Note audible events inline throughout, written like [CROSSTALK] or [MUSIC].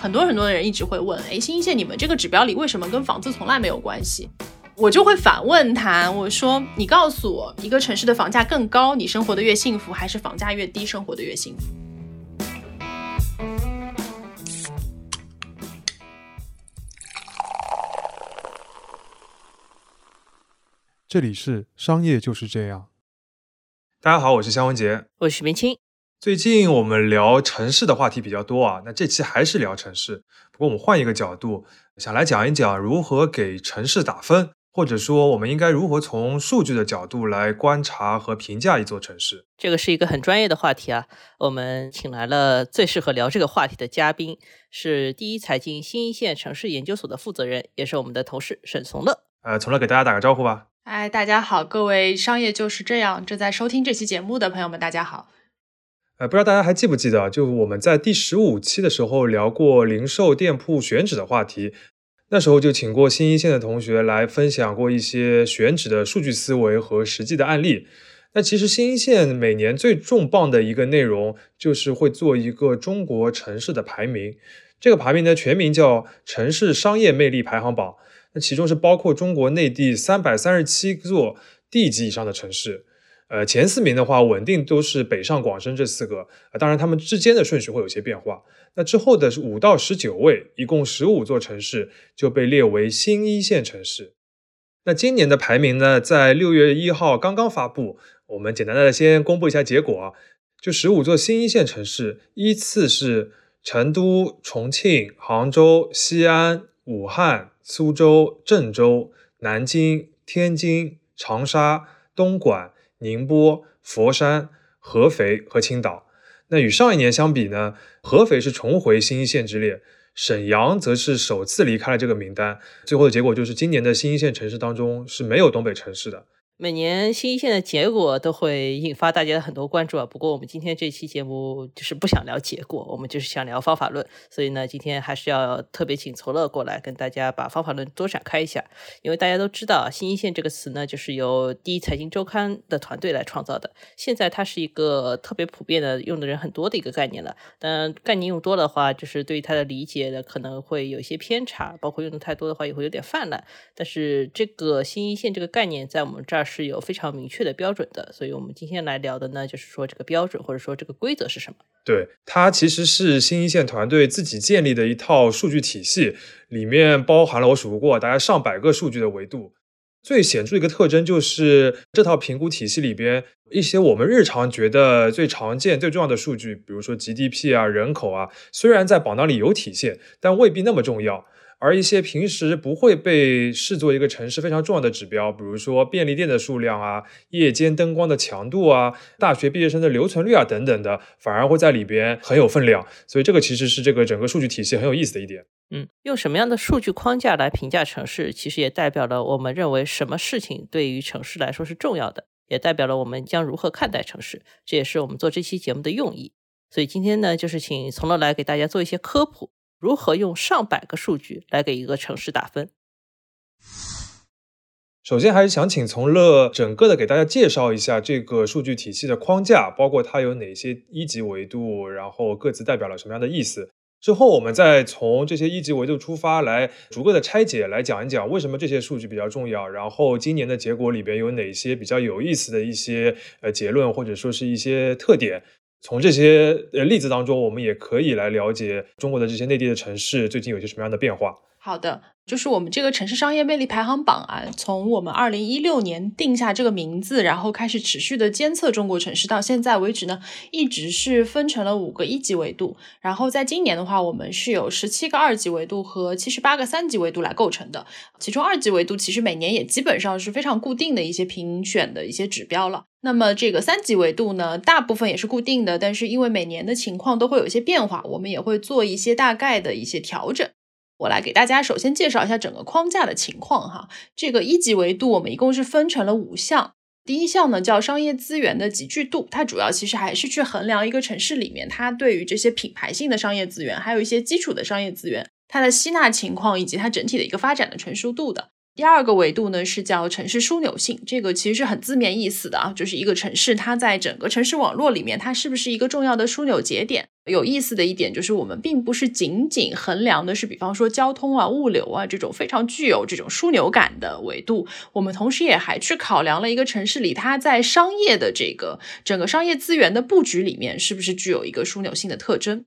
很多很多的人一直会问，哎，新一线你们这个指标里为什么跟房子从来没有关系？我就会反问他，我说，你告诉我，一个城市的房价更高，你生活的越幸福，还是房价越低，生活的越幸福？这里是商业就是这样。大家好，我是肖文杰，我是明清。最近我们聊城市的话题比较多啊，那这期还是聊城市，不过我们换一个角度，想来讲一讲如何给城市打分，或者说我们应该如何从数据的角度来观察和评价一座城市。这个是一个很专业的话题啊，我们请来了最适合聊这个话题的嘉宾，是第一财经新一线城市研究所的负责人，也是我们的同事沈从乐。呃，从乐给大家打个招呼吧。哎，大家好，各位商业就是这样正在收听这期节目的朋友们，大家好。呃，不知道大家还记不记得，就我们在第十五期的时候聊过零售店铺选址的话题，那时候就请过新一线的同学来分享过一些选址的数据思维和实际的案例。那其实新一线每年最重磅的一个内容，就是会做一个中国城市的排名，这个排名呢全名叫城市商业魅力排行榜。那其中是包括中国内地三百三十七座地级以上的城市，呃，前四名的话稳定都是北上广深这四个，啊，当然他们之间的顺序会有些变化。那之后的五到十九位，一共十五座城市就被列为新一线城市。那今年的排名呢，在六月一号刚刚发布，我们简单的先公布一下结果啊，就十五座新一线城市依次是成都、重庆、杭州、西安、武汉。苏州、郑州、南京、天津、长沙、东莞、宁波、佛山、合肥和青岛。那与上一年相比呢？合肥是重回新一线之列，沈阳则是首次离开了这个名单。最后的结果就是，今年的新一线城市当中是没有东北城市的。每年新一线的结果都会引发大家的很多关注啊。不过我们今天这期节目就是不想聊结果，我们就是想聊方法论。所以呢，今天还是要特别请从乐过来跟大家把方法论多展开一下。因为大家都知道，新一线这个词呢，就是由第一财经周刊的团队来创造的。现在它是一个特别普遍的、用的人很多的一个概念了。但概念用多的话，就是对于它的理解呢可能会有一些偏差，包括用的太多的话也会有点泛滥。但是这个新一线这个概念在我们这儿。是有非常明确的标准的，所以我们今天来聊的呢，就是说这个标准或者说这个规则是什么？对，它其实是新一线团队自己建立的一套数据体系，里面包含了我数不过大概上百个数据的维度。最显著一个特征就是这套评估体系里边一些我们日常觉得最常见、最重要的数据，比如说 GDP 啊、人口啊，虽然在榜单里有体现，但未必那么重要。而一些平时不会被视作一个城市非常重要的指标，比如说便利店的数量啊、夜间灯光的强度啊、大学毕业生的留存率啊等等的，反而会在里边很有分量。所以这个其实是这个整个数据体系很有意思的一点。嗯，用什么样的数据框架来评价城市，其实也代表了我们认为什么事情对于城市来说是重要的，也代表了我们将如何看待城市。这也是我们做这期节目的用意。所以今天呢，就是请从乐来给大家做一些科普。如何用上百个数据来给一个城市打分？首先，还是想请从乐整个的给大家介绍一下这个数据体系的框架，包括它有哪些一级维度，然后各自代表了什么样的意思。之后，我们再从这些一级维度出发，来逐个的拆解，来讲一讲为什么这些数据比较重要。然后，今年的结果里边有哪些比较有意思的一些呃结论，或者说是一些特点。从这些呃例子当中，我们也可以来了解中国的这些内地的城市最近有些什么样的变化。好的，就是我们这个城市商业魅力排行榜啊，从我们二零一六年定下这个名字，然后开始持续的监测中国城市，到现在为止呢，一直是分成了五个一级维度。然后在今年的话，我们是有十七个二级维度和七十八个三级维度来构成的。其中二级维度其实每年也基本上是非常固定的一些评选的一些指标了。那么这个三级维度呢，大部分也是固定的，但是因为每年的情况都会有一些变化，我们也会做一些大概的一些调整。我来给大家首先介绍一下整个框架的情况哈。这个一级维度我们一共是分成了五项。第一项呢叫商业资源的集聚度，它主要其实还是去衡量一个城市里面它对于这些品牌性的商业资源，还有一些基础的商业资源，它的吸纳情况以及它整体的一个发展的成熟度的。第二个维度呢是叫城市枢纽性，这个其实是很字面意思的啊，就是一个城市它在整个城市网络里面，它是不是一个重要的枢纽节点？有意思的一点就是，我们并不是仅仅衡量的是，比方说交通啊、物流啊这种非常具有这种枢纽感的维度，我们同时也还去考量了一个城市里它在商业的这个整个商业资源的布局里面，是不是具有一个枢纽性的特征。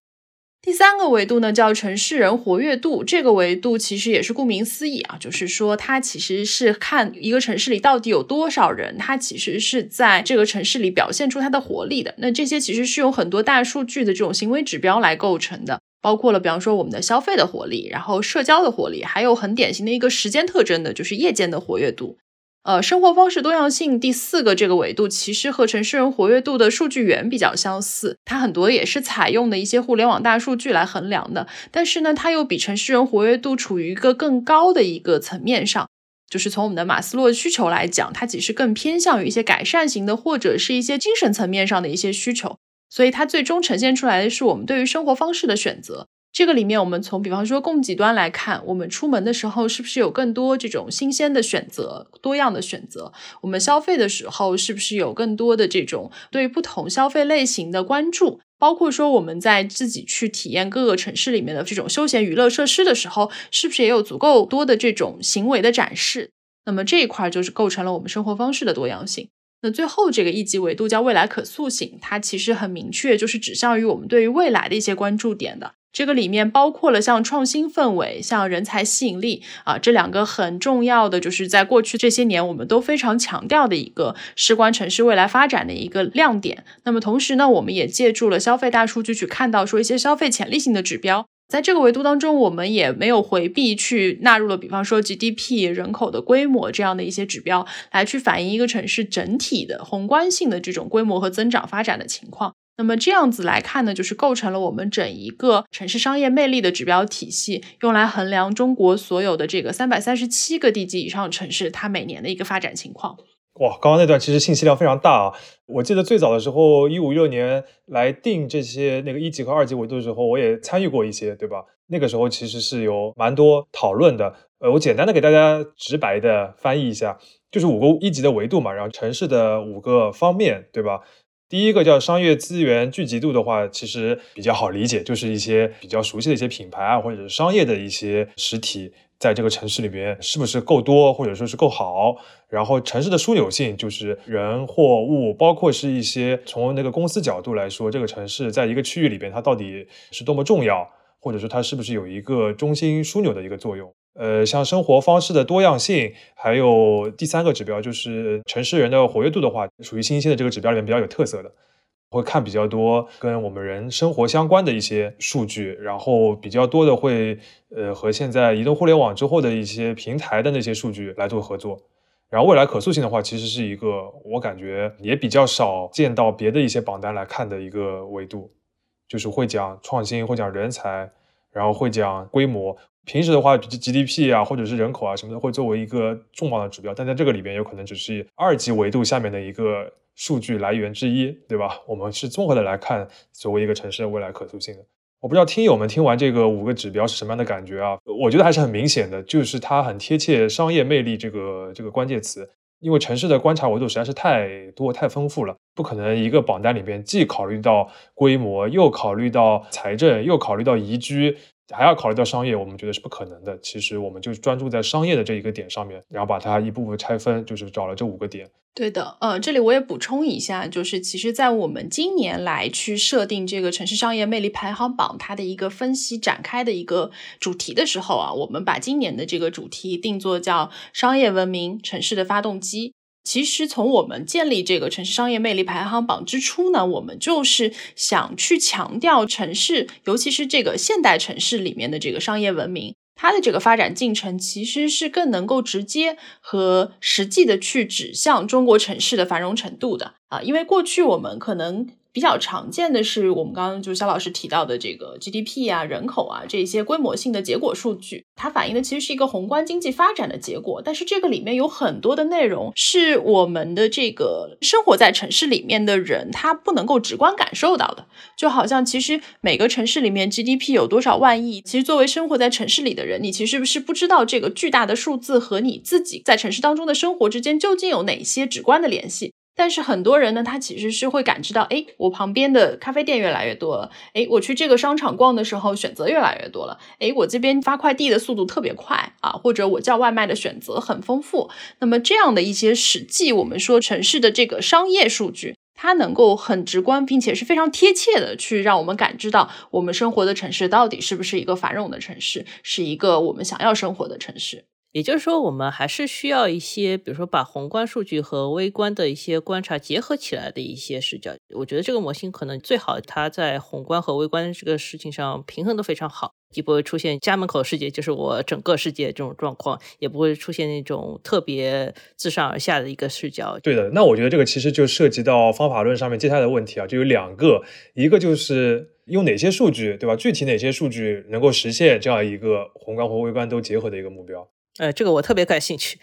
第三个维度呢，叫城市人活跃度。这个维度其实也是顾名思义啊，就是说它其实是看一个城市里到底有多少人，它其实是在这个城市里表现出它的活力的。那这些其实是用很多大数据的这种行为指标来构成的，包括了比方说我们的消费的活力，然后社交的活力，还有很典型的一个时间特征的，就是夜间的活跃度。呃，生活方式多样性第四个这个维度，其实和城市人活跃度的数据源比较相似，它很多也是采用的一些互联网大数据来衡量的。但是呢，它又比城市人活跃度处于一个更高的一个层面上，就是从我们的马斯洛需求来讲，它其实更偏向于一些改善型的，或者是一些精神层面上的一些需求，所以它最终呈现出来的是我们对于生活方式的选择。这个里面，我们从比方说供给端来看，我们出门的时候是不是有更多这种新鲜的选择、多样的选择？我们消费的时候是不是有更多的这种对不同消费类型的关注？包括说我们在自己去体验各个城市里面的这种休闲娱乐设施的时候，是不是也有足够多的这种行为的展示？那么这一块就是构成了我们生活方式的多样性。那最后这个一级维度叫未来可塑性，它其实很明确，就是指向于我们对于未来的一些关注点的。这个里面包括了像创新氛围、像人才吸引力啊，这两个很重要的，就是在过去这些年我们都非常强调的一个事关城市未来发展的一个亮点。那么同时呢，我们也借助了消费大数据去看到说一些消费潜力性的指标，在这个维度当中，我们也没有回避去纳入了，比方说 GDP、人口的规模这样的一些指标，来去反映一个城市整体的宏观性的这种规模和增长发展的情况。那么这样子来看呢，就是构成了我们整一个城市商业魅力的指标体系，用来衡量中国所有的这个三百三十七个地级以上城市它每年的一个发展情况。哇，刚刚那段其实信息量非常大啊！我记得最早的时候，一五一六年来定这些那个一级和二级维度的时候，我也参与过一些，对吧？那个时候其实是有蛮多讨论的。呃，我简单的给大家直白的翻译一下，就是五个一级的维度嘛，然后城市的五个方面，对吧？第一个叫商业资源聚集度的话，其实比较好理解，就是一些比较熟悉的一些品牌啊，或者是商业的一些实体，在这个城市里边是不是够多，或者说是够好。然后城市的枢纽性，就是人、货物，包括是一些从那个公司角度来说，这个城市在一个区域里边，它到底是多么重要，或者说它是不是有一个中心枢纽的一个作用。呃，像生活方式的多样性，还有第三个指标就是城市人的活跃度的话，属于新兴的这个指标里面比较有特色的，会看比较多跟我们人生活相关的一些数据，然后比较多的会呃和现在移动互联网之后的一些平台的那些数据来做合作。然后未来可塑性的话，其实是一个我感觉也比较少见到别的一些榜单来看的一个维度，就是会讲创新，会讲人才，然后会讲规模。平时的话，G D P 啊，或者是人口啊什么的，会作为一个重磅的指标，但在这个里边，有可能只是二级维度下面的一个数据来源之一，对吧？我们是综合的来看，作为一个城市的未来可塑性的。我不知道听友们听完这个五个指标是什么样的感觉啊？我觉得还是很明显的，就是它很贴切商业魅力这个这个关键词，因为城市的观察维度实在是太多太丰富了，不可能一个榜单里边既考虑到规模，又考虑到财政，又考虑到宜居。还要考虑到商业，我们觉得是不可能的。其实我们就专注在商业的这一个点上面，然后把它一步步拆分，就是找了这五个点。对的，呃，这里我也补充一下，就是其实，在我们今年来去设定这个城市商业魅力排行榜，它的一个分析展开的一个主题的时候啊，我们把今年的这个主题定做叫“商业文明城市的发动机”。其实从我们建立这个城市商业魅力排行榜之初呢，我们就是想去强调城市，尤其是这个现代城市里面的这个商业文明，它的这个发展进程其实是更能够直接和实际的去指向中国城市的繁荣程度的啊。因为过去我们可能比较常见的是我们刚刚就肖老师提到的这个 GDP 啊、人口啊这些规模性的结果数据，它反映的其实是一个宏观经济发展的结果。但是这个里面有很多的内容是我们的这个生活在城市里面的人他不能够直观感受到的。就好像其实每个城市里面 GDP 有多少万亿，其实作为生活在城市里的人，你其实是不知道这个巨大的数字和你自己在城市当中的生活之间究竟有哪些直观的联系。但是很多人呢，他其实是会感知到，哎，我旁边的咖啡店越来越多了，哎，我去这个商场逛的时候选择越来越多了，哎，我这边发快递的速度特别快啊，或者我叫外卖的选择很丰富。那么这样的一些实际，我们说城市的这个商业数据，它能够很直观，并且是非常贴切的去让我们感知到我们生活的城市到底是不是一个繁荣的城市，是一个我们想要生活的城市。也就是说，我们还是需要一些，比如说把宏观数据和微观的一些观察结合起来的一些视角。我觉得这个模型可能最好，它在宏观和微观这个事情上平衡的非常好，既不会出现家门口世界就是我整个世界这种状况，也不会出现那种特别自上而下的一个视角。对的，那我觉得这个其实就涉及到方法论上面接下来的问题啊，就有两个，一个就是用哪些数据，对吧？具体哪些数据能够实现这样一个宏观和微观都结合的一个目标？呃，这个我特别感兴趣。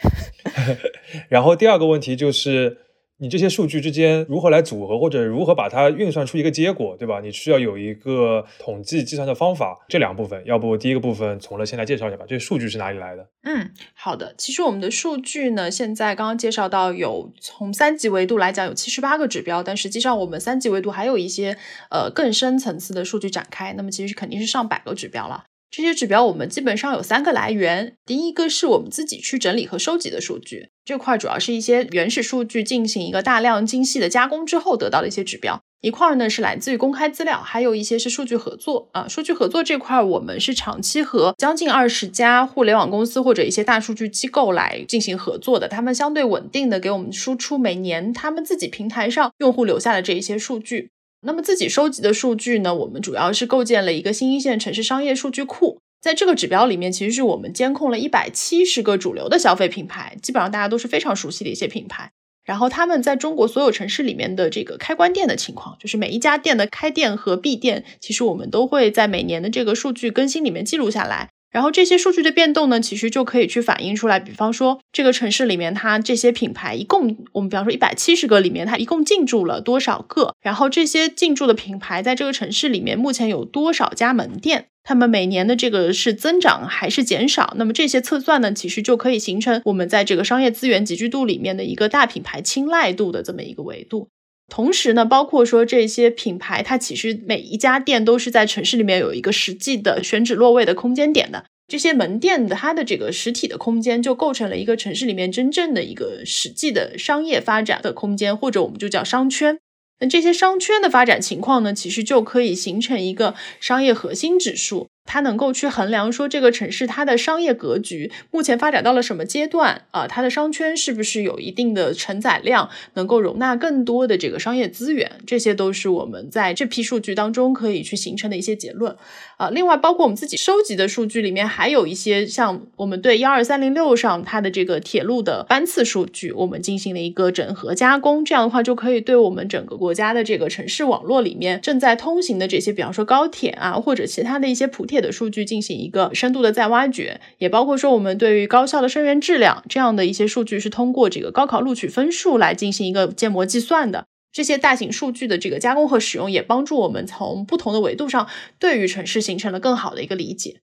[LAUGHS] 然后第二个问题就是，你这些数据之间如何来组合，或者如何把它运算出一个结果，对吧？你需要有一个统计计算的方法。这两部分，要不第一个部分从了先来介绍一下吧？这些数据是哪里来的？嗯，好的。其实我们的数据呢，现在刚刚介绍到有从三级维度来讲有七十八个指标，但实际上我们三级维度还有一些呃更深层次的数据展开。那么其实肯定是上百个指标了。这些指标我们基本上有三个来源，第一个是我们自己去整理和收集的数据，这块主要是一些原始数据进行一个大量精细的加工之后得到的一些指标。一块呢是来自于公开资料，还有一些是数据合作啊。数据合作这块我们是长期和将近二十家互联网公司或者一些大数据机构来进行合作的，他们相对稳定的给我们输出每年他们自己平台上用户留下的这一些数据。那么自己收集的数据呢？我们主要是构建了一个新一线城市商业数据库，在这个指标里面，其实是我们监控了一百七十个主流的消费品牌，基本上大家都是非常熟悉的一些品牌。然后他们在中国所有城市里面的这个开关店的情况，就是每一家店的开店和闭店，其实我们都会在每年的这个数据更新里面记录下来。然后这些数据的变动呢，其实就可以去反映出来。比方说，这个城市里面它这些品牌一共，我们比方说一百七十个里面，它一共进驻了多少个？然后这些进驻的品牌在这个城市里面目前有多少家门店？他们每年的这个是增长还是减少？那么这些测算呢，其实就可以形成我们在这个商业资源集聚度里面的一个大品牌青睐度的这么一个维度。同时呢，包括说这些品牌，它其实每一家店都是在城市里面有一个实际的选址落位的空间点的。这些门店的它的这个实体的空间，就构成了一个城市里面真正的一个实际的商业发展的空间，或者我们就叫商圈。那这些商圈的发展情况呢，其实就可以形成一个商业核心指数。它能够去衡量说这个城市它的商业格局目前发展到了什么阶段啊？它的商圈是不是有一定的承载量，能够容纳更多的这个商业资源？这些都是我们在这批数据当中可以去形成的一些结论啊。另外，包括我们自己收集的数据里面，还有一些像我们对幺二三零六上它的这个铁路的班次数据，我们进行了一个整合加工。这样的话，就可以对我们整个国家的这个城市网络里面正在通行的这些，比方说高铁啊，或者其他的一些普铁。的数据进行一个深度的再挖掘，也包括说我们对于高校的生源质量这样的一些数据是通过这个高考录取分数来进行一个建模计算的。这些大型数据的这个加工和使用，也帮助我们从不同的维度上对于城市形成了更好的一个理解。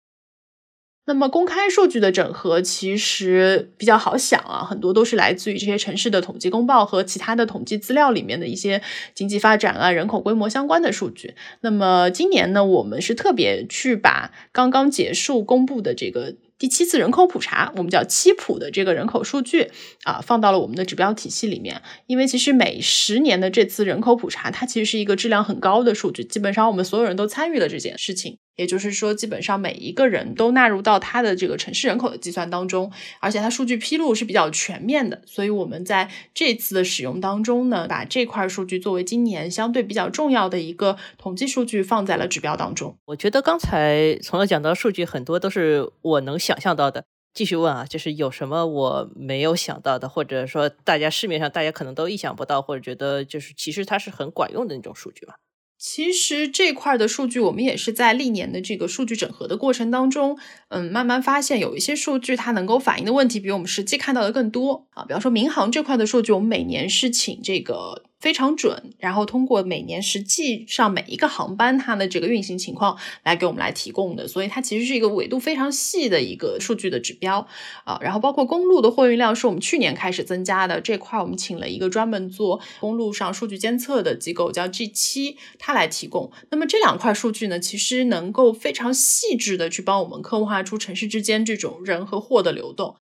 那么公开数据的整合其实比较好想啊，很多都是来自于这些城市的统计公报和其他的统计资料里面的一些经济发展啊、人口规模相关的数据。那么今年呢，我们是特别去把刚刚结束公布的这个。第七次人口普查，我们叫七普的这个人口数据啊，放到了我们的指标体系里面。因为其实每十年的这次人口普查，它其实是一个质量很高的数据，基本上我们所有人都参与了这件事情。也就是说，基本上每一个人都纳入到他的这个城市人口的计算当中，而且它数据披露是比较全面的。所以我们在这次的使用当中呢，把这块数据作为今年相对比较重要的一个统计数据放在了指标当中。我觉得刚才从了讲到数据，很多都是我能想象到的。继续问啊，就是有什么我没有想到的，或者说大家市面上大家可能都意想不到，或者觉得就是其实它是很管用的那种数据吗？其实这块的数据，我们也是在历年的这个数据整合的过程当中，嗯，慢慢发现有一些数据它能够反映的问题，比我们实际看到的更多啊。比方说民航这块的数据，我们每年是请这个。非常准，然后通过每年实际上每一个航班它的这个运行情况来给我们来提供的，所以它其实是一个纬度非常细的一个数据的指标啊。然后包括公路的货运量是我们去年开始增加的这块，我们请了一个专门做公路上数据监测的机构叫 G 七，它来提供。那么这两块数据呢，其实能够非常细致的去帮我们刻画出城市之间这种人和货的流动。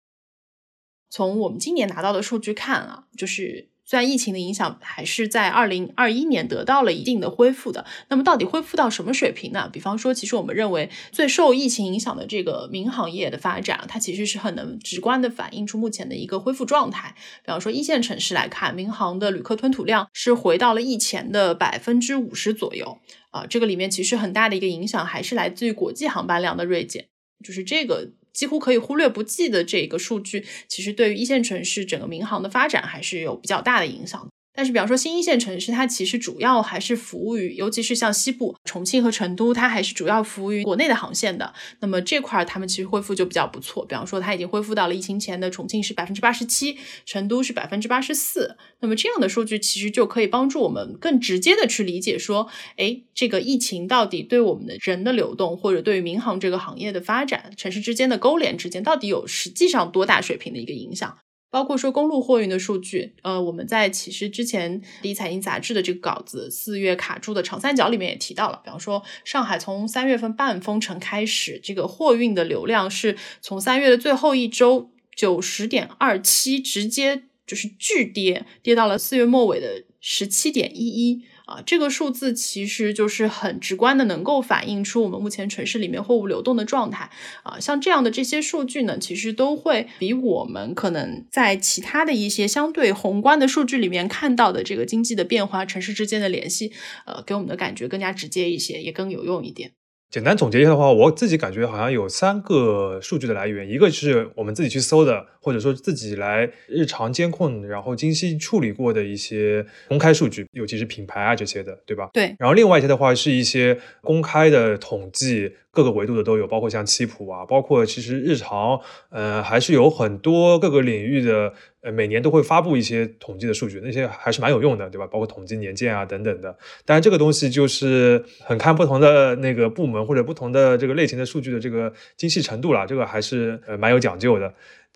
从我们今年拿到的数据看啊，就是。虽然疫情的影响还是在二零二一年得到了一定的恢复的，那么到底恢复到什么水平呢？比方说，其实我们认为最受疫情影响的这个民航业的发展，它其实是很能直观的反映出目前的一个恢复状态。比方说，一线城市来看，民航的旅客吞吐量是回到了疫前的百分之五十左右啊。这个里面其实很大的一个影响还是来自于国际航班量的锐减，就是这个。几乎可以忽略不计的这个数据，其实对于一线城市整个民航的发展还是有比较大的影响。但是，比方说新一线城市，它其实主要还是服务于，尤其是像西部重庆和成都，它还是主要服务于国内的航线的。那么这块儿，他们其实恢复就比较不错。比方说，它已经恢复到了疫情前的重庆是百分之八十七，成都是百分之八十四。那么这样的数据其实就可以帮助我们更直接的去理解说，哎，这个疫情到底对我们的人的流动，或者对于民航这个行业的发展，城市之间的勾连之间，到底有实际上多大水平的一个影响？包括说公路货运的数据，呃，我们在其实之前李彩英杂志的这个稿子四月卡住的长三角里面也提到了，比方说上海从三月份半封城开始，这个货运的流量是从三月的最后一周九十点二七直接就是巨跌，跌到了四月末尾的十七点一一。啊，这个数字其实就是很直观的，能够反映出我们目前城市里面货物流动的状态。啊，像这样的这些数据呢，其实都会比我们可能在其他的一些相对宏观的数据里面看到的这个经济的变化、城市之间的联系，呃，给我们的感觉更加直接一些，也更有用一点。简单总结一下的话，我自己感觉好像有三个数据的来源，一个是我们自己去搜的，或者说自己来日常监控，然后精细处理过的一些公开数据，尤其是品牌啊这些的，对吧？对。然后另外一些的话是一些公开的统计。各个维度的都有，包括像七普啊，包括其实日常，呃，还是有很多各个领域的，呃，每年都会发布一些统计的数据，那些还是蛮有用的，对吧？包括统计年鉴啊等等的。当然，这个东西就是很看不同的那个部门或者不同的这个类型的数据的这个精细程度了，这个还是呃蛮有讲究的。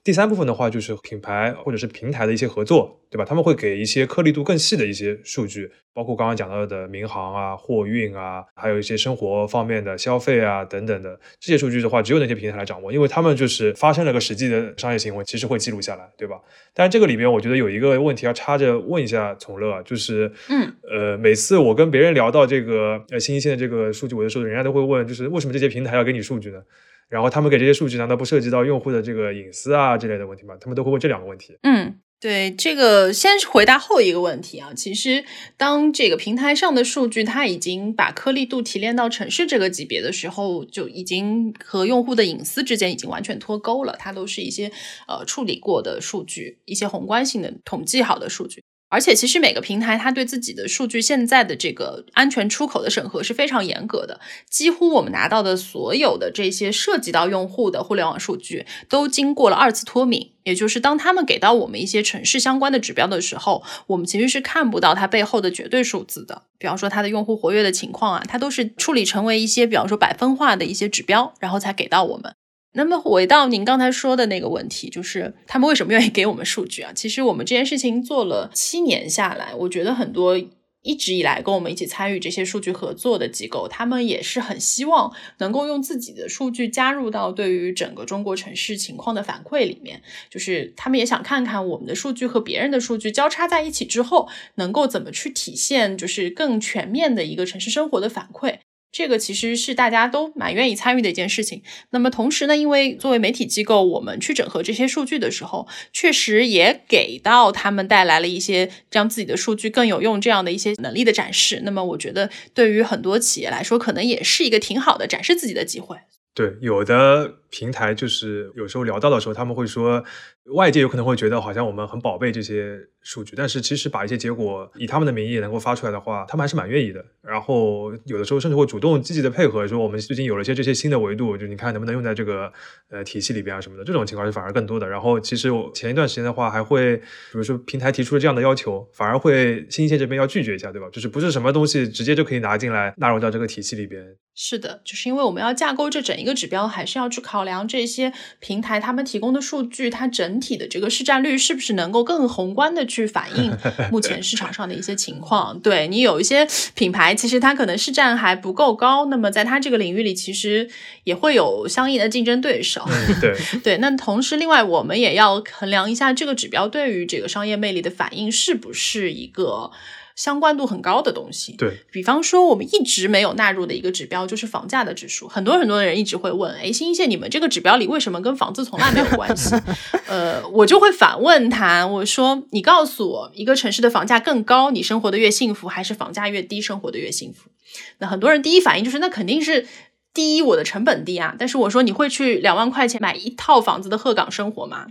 第三部分的话，就是品牌或者是平台的一些合作，对吧？他们会给一些颗粒度更细的一些数据，包括刚刚讲到的民航啊、货运啊，还有一些生活方面的消费啊等等的这些数据的话，只有那些平台来掌握，因为他们就是发生了个实际的商业行为，其实会记录下来，对吧？但是这个里边，我觉得有一个问题要插着问一下从乐，就是，嗯，呃，每次我跟别人聊到这个呃新一线的这个数据的时候，人家都会问，就是为什么这些平台要给你数据呢？然后他们给这些数据，难道不涉及到用户的这个隐私啊之类的问题吗？他们都会问这两个问题。嗯，对，这个先回答后一个问题啊。其实，当这个平台上的数据它已经把颗粒度提炼到城市这个级别的时候，就已经和用户的隐私之间已经完全脱钩了。它都是一些呃处理过的数据，一些宏观性的统计好的数据。而且，其实每个平台它对自己的数据现在的这个安全出口的审核是非常严格的。几乎我们拿到的所有的这些涉及到用户的互联网数据，都经过了二次脱敏。也就是当他们给到我们一些城市相关的指标的时候，我们其实是看不到它背后的绝对数字的。比方说它的用户活跃的情况啊，它都是处理成为一些比方说百分化的一些指标，然后才给到我们。那么回到您刚才说的那个问题，就是他们为什么愿意给我们数据啊？其实我们这件事情做了七年下来，我觉得很多一直以来跟我们一起参与这些数据合作的机构，他们也是很希望能够用自己的数据加入到对于整个中国城市情况的反馈里面，就是他们也想看看我们的数据和别人的数据交叉在一起之后，能够怎么去体现，就是更全面的一个城市生活的反馈。这个其实是大家都蛮愿意参与的一件事情。那么同时呢，因为作为媒体机构，我们去整合这些数据的时候，确实也给到他们带来了一些让自己的数据更有用这样的一些能力的展示。那么我觉得，对于很多企业来说，可能也是一个挺好的展示自己的机会。对，有的平台就是有时候聊到的时候，他们会说，外界有可能会觉得好像我们很宝贝这些数据，但是其实把一些结果以他们的名义能够发出来的话，他们还是蛮愿意的。然后有的时候甚至会主动积极的配合，说我们最近有了一些这些新的维度，就你看能不能用在这个呃体系里边啊什么的，这种情况是反而更多的。然后其实我前一段时间的话，还会比如说平台提出了这样的要求，反而会新一线这边要拒绝一下，对吧？就是不是什么东西直接就可以拿进来纳入到这个体系里边。是的，就是因为我们要架构这整一个指标，还是要去考量这些平台他们提供的数据，它整体的这个市占率是不是能够更宏观的去反映 [LAUGHS] 目前市场上的一些情况。对你有一些品牌，其实它可能市占还不够高，那么在它这个领域里，其实也会有相应的竞争对手。对对，那同时，另外我们也要衡量一下这个指标对于这个商业魅力的反应是不是一个。相关度很高的东西，对比方说，我们一直没有纳入的一个指标就是房价的指数。很多很多的人一直会问，哎，新一线你们这个指标里为什么跟房子从来没有关系？[LAUGHS] 呃，我就会反问他，我说，你告诉我，一个城市的房价更高，你生活的越幸福，还是房价越低，生活的越幸福？那很多人第一反应就是，那肯定是第一，我的成本低啊。但是我说，你会去两万块钱买一套房子的鹤岗生活吗？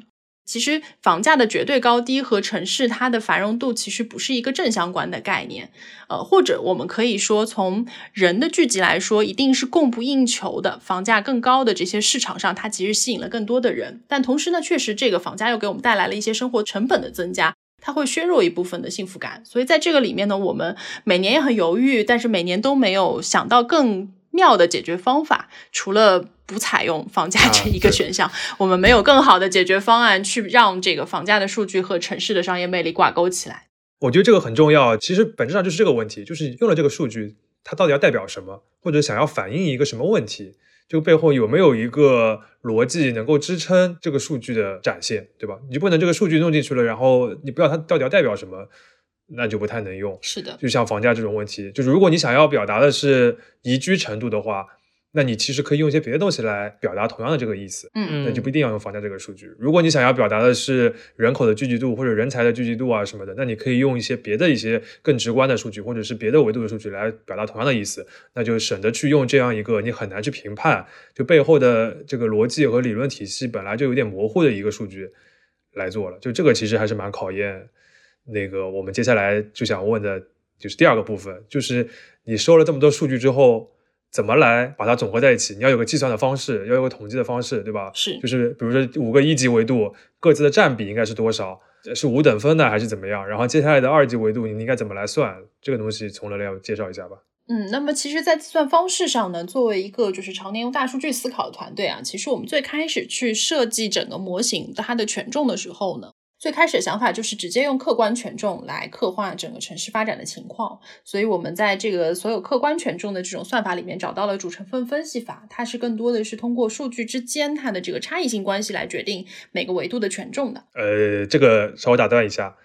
其实房价的绝对高低和城市它的繁荣度其实不是一个正相关的概念，呃，或者我们可以说从人的聚集来说，一定是供不应求的，房价更高的这些市场上，它其实吸引了更多的人，但同时呢，确实这个房价又给我们带来了一些生活成本的增加，它会削弱一部分的幸福感，所以在这个里面呢，我们每年也很犹豫，但是每年都没有想到更妙的解决方法，除了。不采用房价这一个选项，我们没有更好的解决方案去让这个房价的数据和城市的商业魅力挂钩起来。我觉得这个很重要。其实本质上就是这个问题，就是用了这个数据，它到底要代表什么，或者想要反映一个什么问题？这个背后有没有一个逻辑能够支撑这个数据的展现，对吧？你就不能这个数据弄进去了，然后你不知道它到底要代表什么，那就不太能用。是的，就像房价这种问题，就是如果你想要表达的是宜居程度的话。那你其实可以用一些别的东西来表达同样的这个意思，嗯嗯，那就不一定要用房价这个数据。如果你想要表达的是人口的聚集度或者人才的聚集度啊什么的，那你可以用一些别的一些更直观的数据，或者是别的维度的数据来表达同样的意思，那就省得去用这样一个你很难去评判，就背后的这个逻辑和理论体系本来就有点模糊的一个数据来做了。就这个其实还是蛮考验那个我们接下来就想问的就是第二个部分，就是你收了这么多数据之后。怎么来把它总合在一起？你要有个计算的方式，要有个统计的方式，对吧？是，就是比如说五个一级维度各自的占比应该是多少？是五等分的还是怎么样？然后接下来的二级维度你应该怎么来算？这个东西从来要介绍一下吧。嗯，那么其实，在计算方式上呢，作为一个就是常年用大数据思考的团队啊，其实我们最开始去设计整个模型它的权重的时候呢。最开始的想法就是直接用客观权重来刻画整个城市发展的情况，所以我们在这个所有客观权重的这种算法里面找到了主成分分析法，它是更多的是通过数据之间它的这个差异性关系来决定每个维度的权重的。呃，这个稍微打断一下，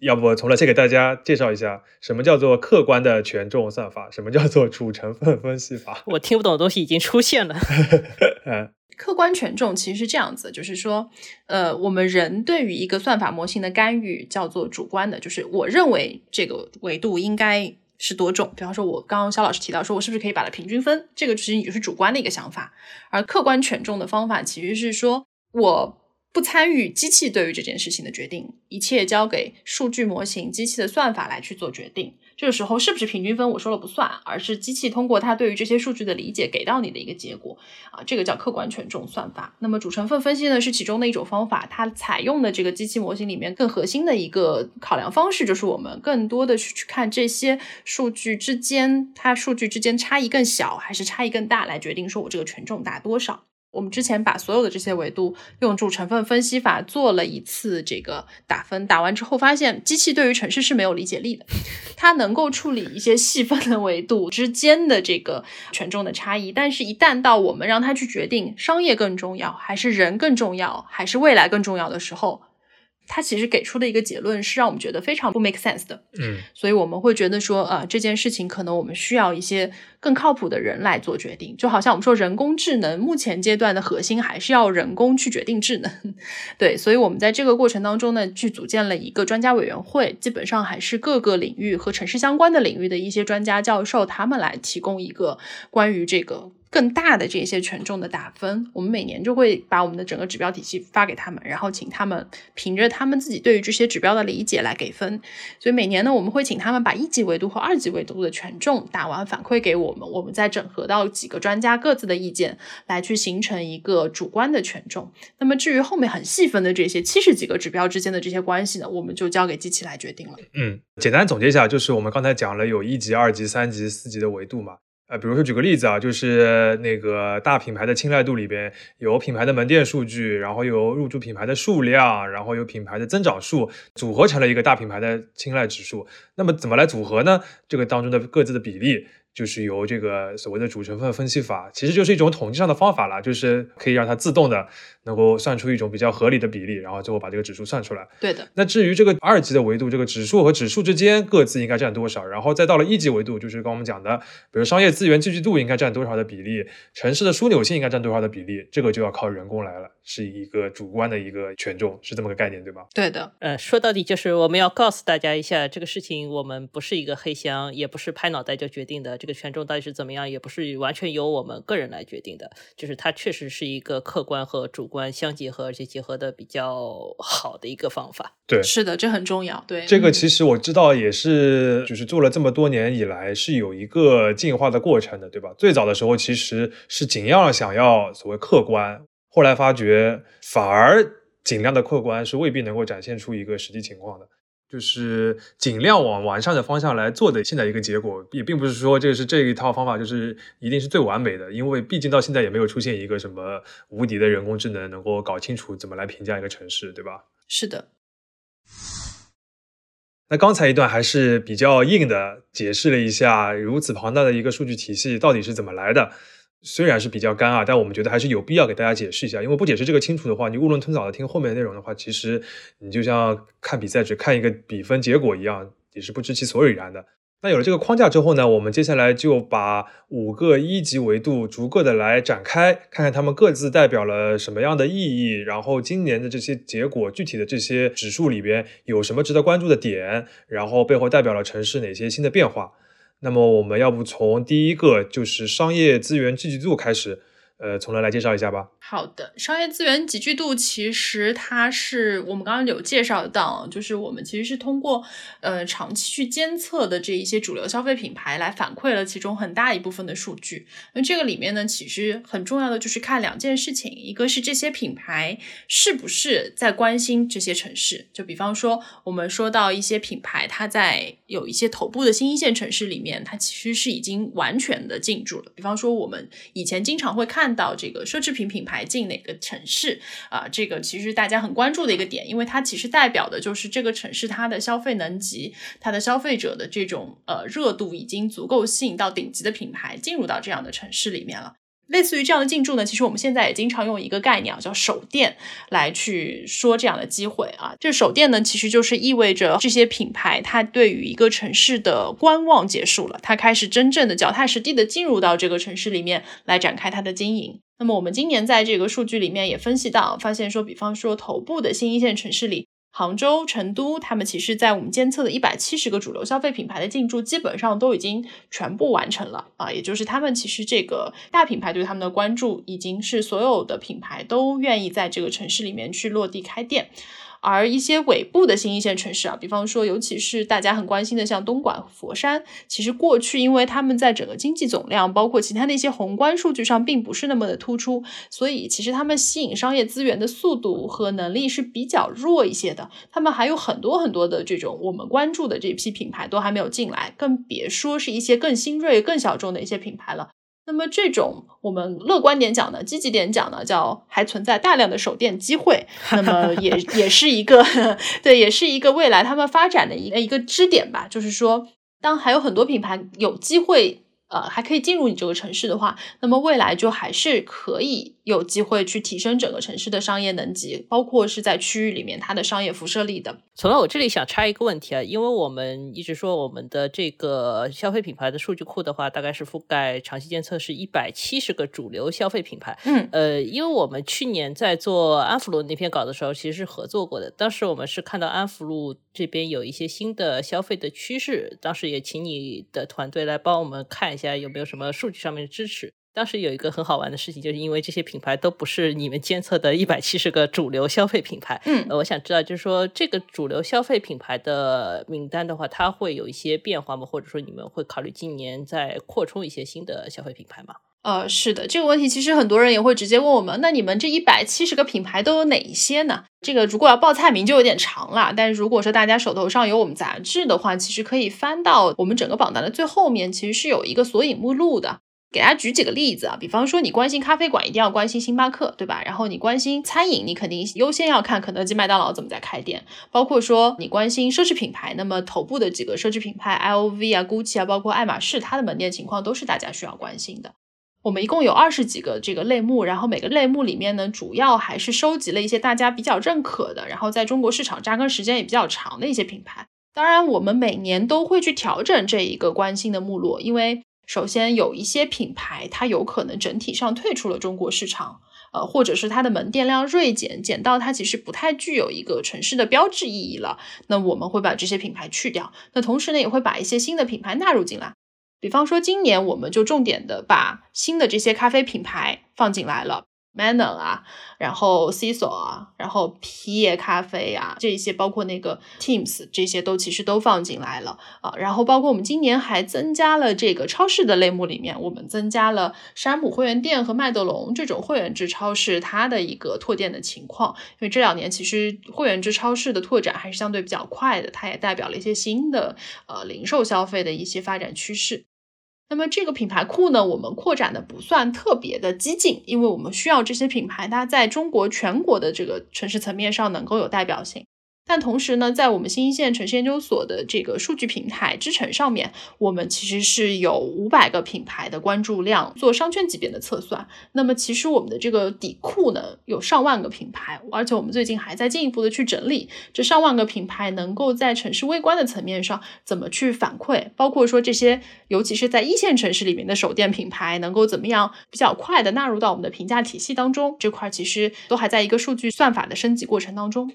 要不从来先给大家介绍一下什么叫做客观的权重算法，什么叫做主成分分析法？我听不懂的东西已经出现了。嗯。[LAUGHS] 客观权重其实是这样子，就是说，呃，我们人对于一个算法模型的干预叫做主观的，就是我认为这个维度应该是多重。比方说，我刚刚肖老师提到说，我是不是可以把它平均分？这个其实你就是主观的一个想法。而客观权重的方法其实是说，我不参与机器对于这件事情的决定，一切交给数据模型、机器的算法来去做决定。这个时候是不是平均分我说了不算，而是机器通过它对于这些数据的理解给到你的一个结果啊，这个叫客观权重算法。那么主成分分析呢是其中的一种方法，它采用的这个机器模型里面更核心的一个考量方式，就是我们更多的去去看这些数据之间，它数据之间差异更小还是差异更大，来决定说我这个权重大多少。我们之前把所有的这些维度用主成分分析法做了一次这个打分，打完之后发现机器对于城市是没有理解力的，它能够处理一些细分的维度之间的这个权重的差异，但是一旦到我们让它去决定商业更重要还是人更重要还是未来更重要的时候，它其实给出的一个结论是让我们觉得非常不 make sense 的。嗯，所以我们会觉得说，呃，这件事情可能我们需要一些更靠谱的人来做决定。就好像我们说人工智能，目前阶段的核心还是要人工去决定智能。[LAUGHS] 对，所以我们在这个过程当中呢，去组建了一个专家委员会，基本上还是各个领域和城市相关的领域的一些专家教授，他们来提供一个关于这个。更大的这些权重的打分，我们每年就会把我们的整个指标体系发给他们，然后请他们凭着他们自己对于这些指标的理解来给分。所以每年呢，我们会请他们把一级维度和二级维度的权重打完，反馈给我我们，我们再整合到几个专家各自的意见，来去形成一个主观的权重。那么至于后面很细分的这些七十几个指标之间的这些关系呢，我们就交给机器来决定了。嗯，简单总结一下，就是我们刚才讲了有一级、二级、三级、四级的维度嘛。呃，比如说举个例子啊，就是那个大品牌的青睐度里边有品牌的门店数据，然后有入驻品牌的数量，然后有品牌的增长数，组合成了一个大品牌的青睐指数。那么怎么来组合呢？这个当中的各自的比例。就是由这个所谓的主成分分析法，其实就是一种统计上的方法啦，就是可以让它自动的能够算出一种比较合理的比例，然后最后把这个指数算出来。对的。那至于这个二级的维度，这个指数和指数之间各自应该占多少，然后再到了一级维度，就是刚我们讲的，比如商业资源聚集度应该占多少的比例，城市的枢纽性应该占多少的比例，这个就要靠人工来了，是一个主观的一个权重，是这么个概念，对吧？对的。呃，说到底就是我们要告诉大家一下，这个事情我们不是一个黑箱，也不是拍脑袋就决定的，这个权重到底是怎么。怎么样也不是完全由我们个人来决定的，就是它确实是一个客观和主观相结合，而且结合的比较好的一个方法。对，是的，这很重要。对，这个其实我知道也是，就是做了这么多年以来是有一个进化的过程的，对吧？最早的时候其实是尽量想要所谓客观，后来发觉反而尽量的客观是未必能够展现出一个实际情况的。就是尽量往完善的方向来做的，现在一个结果也并不是说这是这一套方法就是一定是最完美的，因为毕竟到现在也没有出现一个什么无敌的人工智能能够搞清楚怎么来评价一个城市，对吧？是的。那刚才一段还是比较硬的，解释了一下如此庞大的一个数据体系到底是怎么来的。虽然是比较干啊，但我们觉得还是有必要给大家解释一下，因为不解释这个清楚的话，你囫囵吞枣的听后面的内容的话，其实你就像看比赛只看一个比分结果一样，也是不知其所以然的。那有了这个框架之后呢，我们接下来就把五个一级维度逐个的来展开，看看它们各自代表了什么样的意义，然后今年的这些结果，具体的这些指数里边有什么值得关注的点，然后背后代表了城市哪些新的变化。那么我们要不从第一个就是商业资源聚集度开始。呃，从头来介绍一下吧。好的，商业资源集聚度其实它是我们刚刚有介绍到，就是我们其实是通过呃长期去监测的这一些主流消费品牌来反馈了其中很大一部分的数据。那这个里面呢，其实很重要的就是看两件事情，一个是这些品牌是不是在关心这些城市。就比方说，我们说到一些品牌，它在有一些头部的新一线城市里面，它其实是已经完全的进驻了。比方说，我们以前经常会看。到这个奢侈品品牌进哪个城市啊？这个其实大家很关注的一个点，因为它其实代表的就是这个城市它的消费能级、它的消费者的这种呃热度已经足够吸引到顶级的品牌进入到这样的城市里面了。类似于这样的进驻呢，其实我们现在也经常用一个概念啊，叫首店来去说这样的机会啊。这首店呢，其实就是意味着这些品牌它对于一个城市的观望结束了，它开始真正的脚踏实地的进入到这个城市里面来展开它的经营。那么我们今年在这个数据里面也分析到，发现说，比方说头部的新一线城市里。杭州、成都，他们其实，在我们监测的一百七十个主流消费品牌的进驻，基本上都已经全部完成了啊，也就是他们其实这个大品牌对他们的关注，已经是所有的品牌都愿意在这个城市里面去落地开店。而一些尾部的新一线城市啊，比方说，尤其是大家很关心的像东莞、佛山，其实过去因为他们在整个经济总量，包括其他的一些宏观数据上，并不是那么的突出，所以其实他们吸引商业资源的速度和能力是比较弱一些的。他们还有很多很多的这种我们关注的这批品牌都还没有进来，更别说是一些更新锐、更小众的一些品牌了。那么这种我们乐观点讲呢，积极点讲呢，叫还存在大量的手电机会。[LAUGHS] 那么也也是一个 [LAUGHS] 对，也是一个未来他们发展的一个一个支点吧。就是说，当还有很多品牌有机会呃，还可以进入你这个城市的话，那么未来就还是可以有机会去提升整个城市的商业能级，包括是在区域里面它的商业辐射力的。从了，我这里想插一个问题啊，因为我们一直说我们的这个消费品牌的数据库的话，大概是覆盖长期监测是一百七十个主流消费品牌。嗯，呃，因为我们去年在做安福路那篇稿的时候，其实是合作过的。当时我们是看到安福路这边有一些新的消费的趋势，当时也请你的团队来帮我们看。一下有没有什么数据上面的支持？当时有一个很好玩的事情，就是因为这些品牌都不是你们监测的一百七十个主流消费品牌。嗯，我想知道，就是说这个主流消费品牌的名单的话，它会有一些变化吗？或者说你们会考虑今年再扩充一些新的消费品牌吗？呃，是的，这个问题其实很多人也会直接问我们。那你们这一百七十个品牌都有哪一些呢？这个如果要报菜名就有点长了。但是如果说大家手头上有我们杂志的话，其实可以翻到我们整个榜单的最后面，其实是有一个索引目录的。给大家举几个例子啊，比方说你关心咖啡馆，一定要关心星巴克，对吧？然后你关心餐饮，你肯定优先要看肯德基、麦当劳怎么在开店。包括说你关心奢侈品牌，那么头部的几个奢侈品牌，L V 啊、GUCCI 啊，包括爱马仕，它的门店情况都是大家需要关心的。我们一共有二十几个这个类目，然后每个类目里面呢，主要还是收集了一些大家比较认可的，然后在中国市场扎根时间也比较长的一些品牌。当然，我们每年都会去调整这一个关心的目录，因为首先有一些品牌它有可能整体上退出了中国市场，呃，或者是它的门店量锐减，减到它其实不太具有一个城市的标志意义了，那我们会把这些品牌去掉。那同时呢，也会把一些新的品牌纳入进来。比方说，今年我们就重点的把新的这些咖啡品牌放进来了。Manner 啊，然后 c i s o 啊，然后皮耶咖啡啊，这些包括那个 Teams 这些都其实都放进来了啊。然后包括我们今年还增加了这个超市的类目里面，我们增加了山姆会员店和麦德龙这种会员制超市它的一个拓店的情况。因为这两年其实会员制超市的拓展还是相对比较快的，它也代表了一些新的呃零售消费的一些发展趋势。那么这个品牌库呢，我们扩展的不算特别的激进，因为我们需要这些品牌它在中国全国的这个城市层面上能够有代表性。但同时呢，在我们新一线城市研究所的这个数据平台知城上面，我们其实是有五百个品牌的关注量做商圈级别的测算。那么其实我们的这个底库呢，有上万个品牌，而且我们最近还在进一步的去整理这上万个品牌能够在城市微观的层面上怎么去反馈，包括说这些尤其是在一线城市里面的手电品牌能够怎么样比较快的纳入到我们的评价体系当中，这块其实都还在一个数据算法的升级过程当中。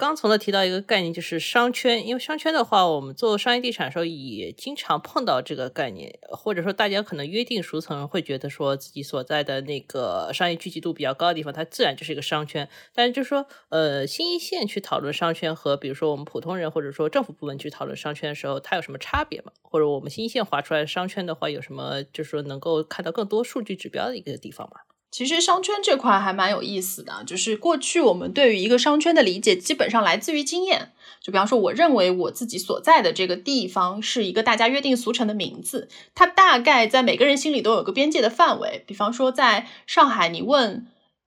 刚从的提到一个概念，就是商圈。因为商圈的话，我们做商业地产的时候也经常碰到这个概念，或者说大家可能约定俗成会觉得说自己所在的那个商业聚集度比较高的地方，它自然就是一个商圈。但是就是说，呃，新一线去讨论商圈和比如说我们普通人或者说政府部门去讨论商圈的时候，它有什么差别吗？或者我们新一线划出来的商圈的话，有什么就是说能够看到更多数据指标的一个地方吗？其实商圈这块还蛮有意思的，就是过去我们对于一个商圈的理解，基本上来自于经验。就比方说，我认为我自己所在的这个地方是一个大家约定俗成的名字，它大概在每个人心里都有个边界的范围。比方说，在上海，你问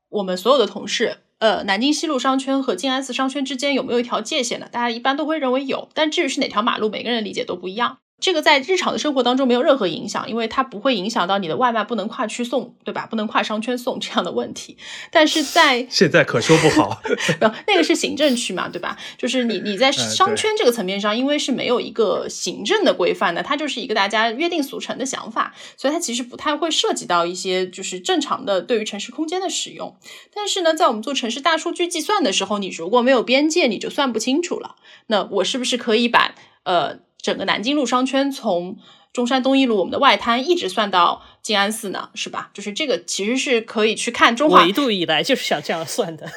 我们所有的同事，呃，南京西路商圈和静安寺商圈之间有没有一条界限呢？大家一般都会认为有，但至于是哪条马路，每个人理解都不一样。这个在日常的生活当中没有任何影响，因为它不会影响到你的外卖不能跨区送，对吧？不能跨商圈送 [LAUGHS] 这样的问题。但是在 [LAUGHS] 现在可说不好，[LAUGHS] 那个是行政区嘛，对吧？就是你你在商圈这个层面上，因为是没有一个行政的规范的，它就是一个大家约定俗成的想法，所以它其实不太会涉及到一些就是正常的对于城市空间的使用。但是呢，在我们做城市大数据计算的时候，你如果没有边界，你就算不清楚了。那我是不是可以把呃？整个南京路商圈从中山东一路我们的外滩一直算到静安寺呢，是吧？就是这个其实是可以去看中华。一度以来就是想这样算的，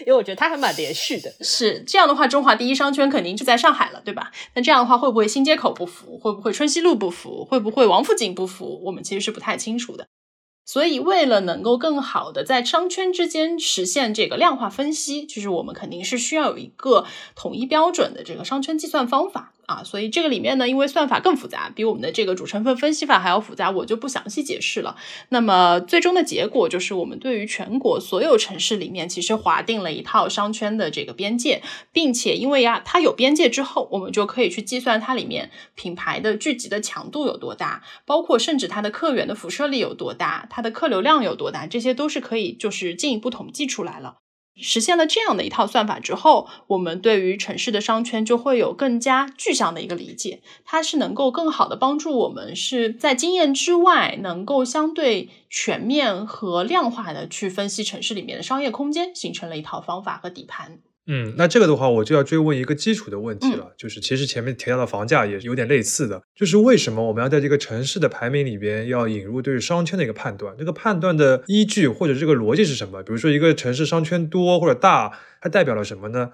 因为我觉得它还蛮连续的。是这样的话，中华第一商圈肯定就在上海了，对吧？那这样的话，会不会新街口不服？会不会春熙路不服？会不会王府井不服？我们其实是不太清楚的。所以，为了能够更好的在商圈之间实现这个量化分析，就是我们肯定是需要有一个统一标准的这个商圈计算方法。啊，所以这个里面呢，因为算法更复杂，比我们的这个主成分分析法还要复杂，我就不详细解释了。那么最终的结果就是，我们对于全国所有城市里面，其实划定了一套商圈的这个边界，并且因为呀，它有边界之后，我们就可以去计算它里面品牌的聚集的强度有多大，包括甚至它的客源的辐射力有多大，它的客流量有多大，这些都是可以就是进一步统计出来了。实现了这样的一套算法之后，我们对于城市的商圈就会有更加具象的一个理解，它是能够更好的帮助我们是在经验之外，能够相对全面和量化的去分析城市里面的商业空间，形成了一套方法和底盘。嗯，那这个的话，我就要追问一个基础的问题了，就是其实前面提到的房价也是有点类似的，就是为什么我们要在这个城市的排名里边要引入对于商圈的一个判断？这个判断的依据或者这个逻辑是什么？比如说一个城市商圈多或者大，它代表了什么呢？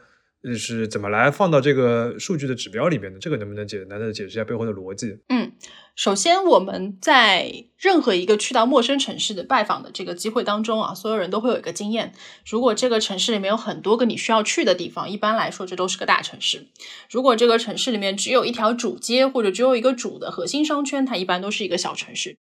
是怎么来放到这个数据的指标里面的？这个能不能简单的解释一下背后的逻辑？嗯，首先我们在任何一个去到陌生城市的拜访的这个机会当中啊，所有人都会有一个经验：如果这个城市里面有很多个你需要去的地方，一般来说这都是个大城市；如果这个城市里面只有一条主街或者只有一个主的核心商圈，它一般都是一个小城市。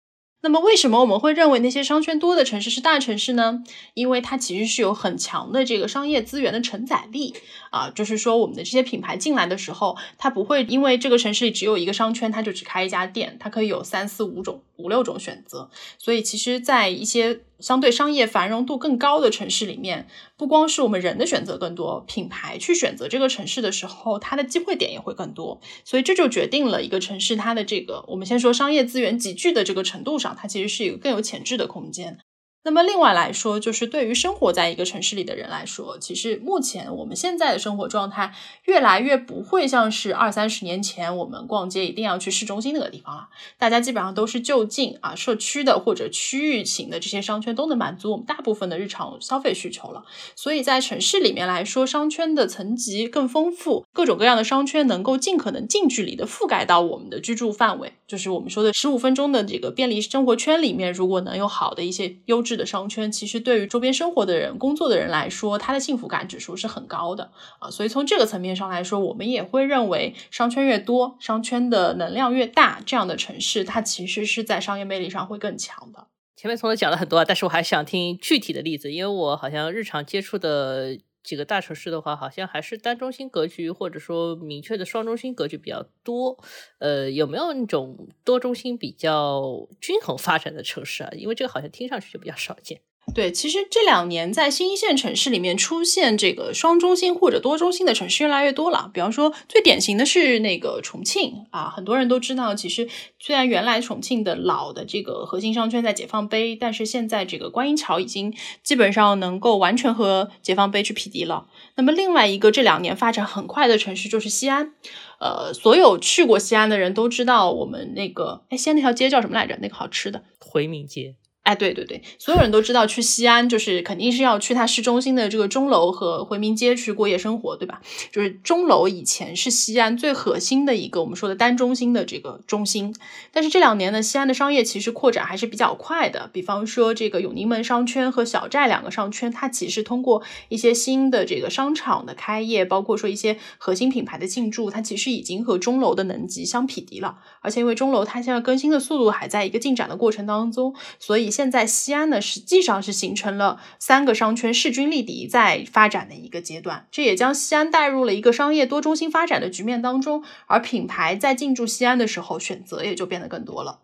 那么，为什么我们会认为那些商圈多的城市是大城市呢？因为它其实是有很强的这个商业资源的承载力啊，就是说我们的这些品牌进来的时候，它不会因为这个城市里只有一个商圈，它就只开一家店，它可以有三四五种、五六种选择。所以，其实，在一些相对商业繁荣度更高的城市里面，不光是我们人的选择更多，品牌去选择这个城市的时候，它的机会点也会更多。所以这就决定了一个城市它的这个，我们先说商业资源集聚的这个程度上，它其实是一个更有潜质的空间。那么另外来说，就是对于生活在一个城市里的人来说，其实目前我们现在的生活状态越来越不会像是二三十年前我们逛街一定要去市中心那个地方了。大家基本上都是就近啊，社区的或者区域型的这些商圈都能满足我们大部分的日常消费需求了。所以在城市里面来说，商圈的层级更丰富，各种各样的商圈能够尽可能近距离的覆盖到我们的居住范围，就是我们说的十五分钟的这个便利生活圈里面，如果能有好的一些优质。的商圈其实对于周边生活的人、工作的人来说，他的幸福感指数是很高的啊，所以从这个层面上来说，我们也会认为商圈越多、商圈的能量越大，这样的城市它其实是在商业魅力上会更强的。前面从头讲了很多，但是我还想听具体的例子，因为我好像日常接触的。几个大城市的话，好像还是单中心格局，或者说明确的双中心格局比较多。呃，有没有那种多中心比较均衡发展的城市啊？因为这个好像听上去就比较少见。对，其实这两年在新一线城市里面出现这个双中心或者多中心的城市越来越多了。比方说，最典型的是那个重庆啊，很多人都知道，其实虽然原来重庆的老的这个核心商圈在解放碑，但是现在这个观音桥已经基本上能够完全和解放碑去匹敌了。那么另外一个这两年发展很快的城市就是西安，呃，所有去过西安的人都知道，我们那个哎，西安那条街叫什么来着？那个好吃的回民街。哎，对对对，所有人都知道去西安就是肯定是要去它市中心的这个钟楼和回民街去过夜生活，对吧？就是钟楼以前是西安最核心的一个我们说的单中心的这个中心，但是这两年呢，西安的商业其实扩展还是比较快的。比方说这个永宁门商圈和小寨两个商圈，它其实通过一些新的这个商场的开业，包括说一些核心品牌的进驻，它其实已经和钟楼的能级相匹敌了。而且因为钟楼它现在更新的速度还在一个进展的过程当中，所以。现在西安呢，实际上是形成了三个商圈势均力敌在发展的一个阶段，这也将西安带入了一个商业多中心发展的局面当中。而品牌在进驻西安的时候，选择也就变得更多了。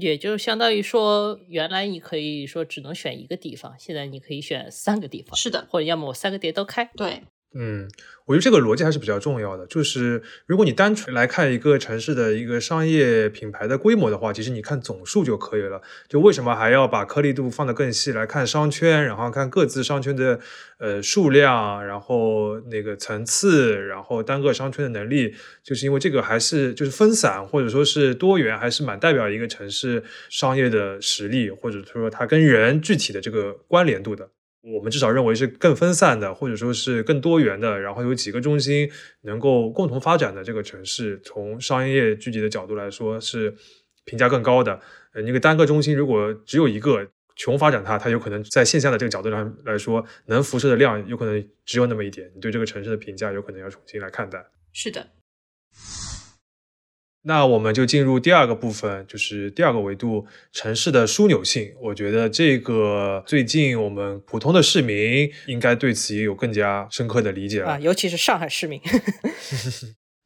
也就相当于说，原来你可以说只能选一个地方，现在你可以选三个地方。是的，或者要么我三个店都开。对。嗯，我觉得这个逻辑还是比较重要的。就是如果你单纯来看一个城市的一个商业品牌的规模的话，其实你看总数就可以了。就为什么还要把颗粒度放得更细来看商圈，然后看各自商圈的呃数量，然后那个层次，然后单个商圈的能力，就是因为这个还是就是分散或者说是多元，还是蛮代表一个城市商业的实力，或者说它跟人具体的这个关联度的。我们至少认为是更分散的，或者说是更多元的，然后有几个中心能够共同发展的这个城市，从商业聚集的角度来说是评价更高的。呃，那个单个中心如果只有一个，穷发展它，它有可能在线下的这个角度上来说，能辐射的量有可能只有那么一点，你对这个城市的评价有可能要重新来看待。是的。那我们就进入第二个部分，就是第二个维度，城市的枢纽性。我觉得这个最近我们普通的市民应该对此也有更加深刻的理解了啊，尤其是上海市民。[LAUGHS]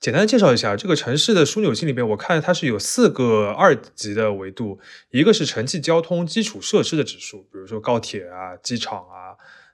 简单介绍一下这个城市的枢纽性里边，我看它是有四个二级的维度，一个是城际交通基础设施的指数，比如说高铁啊、机场啊、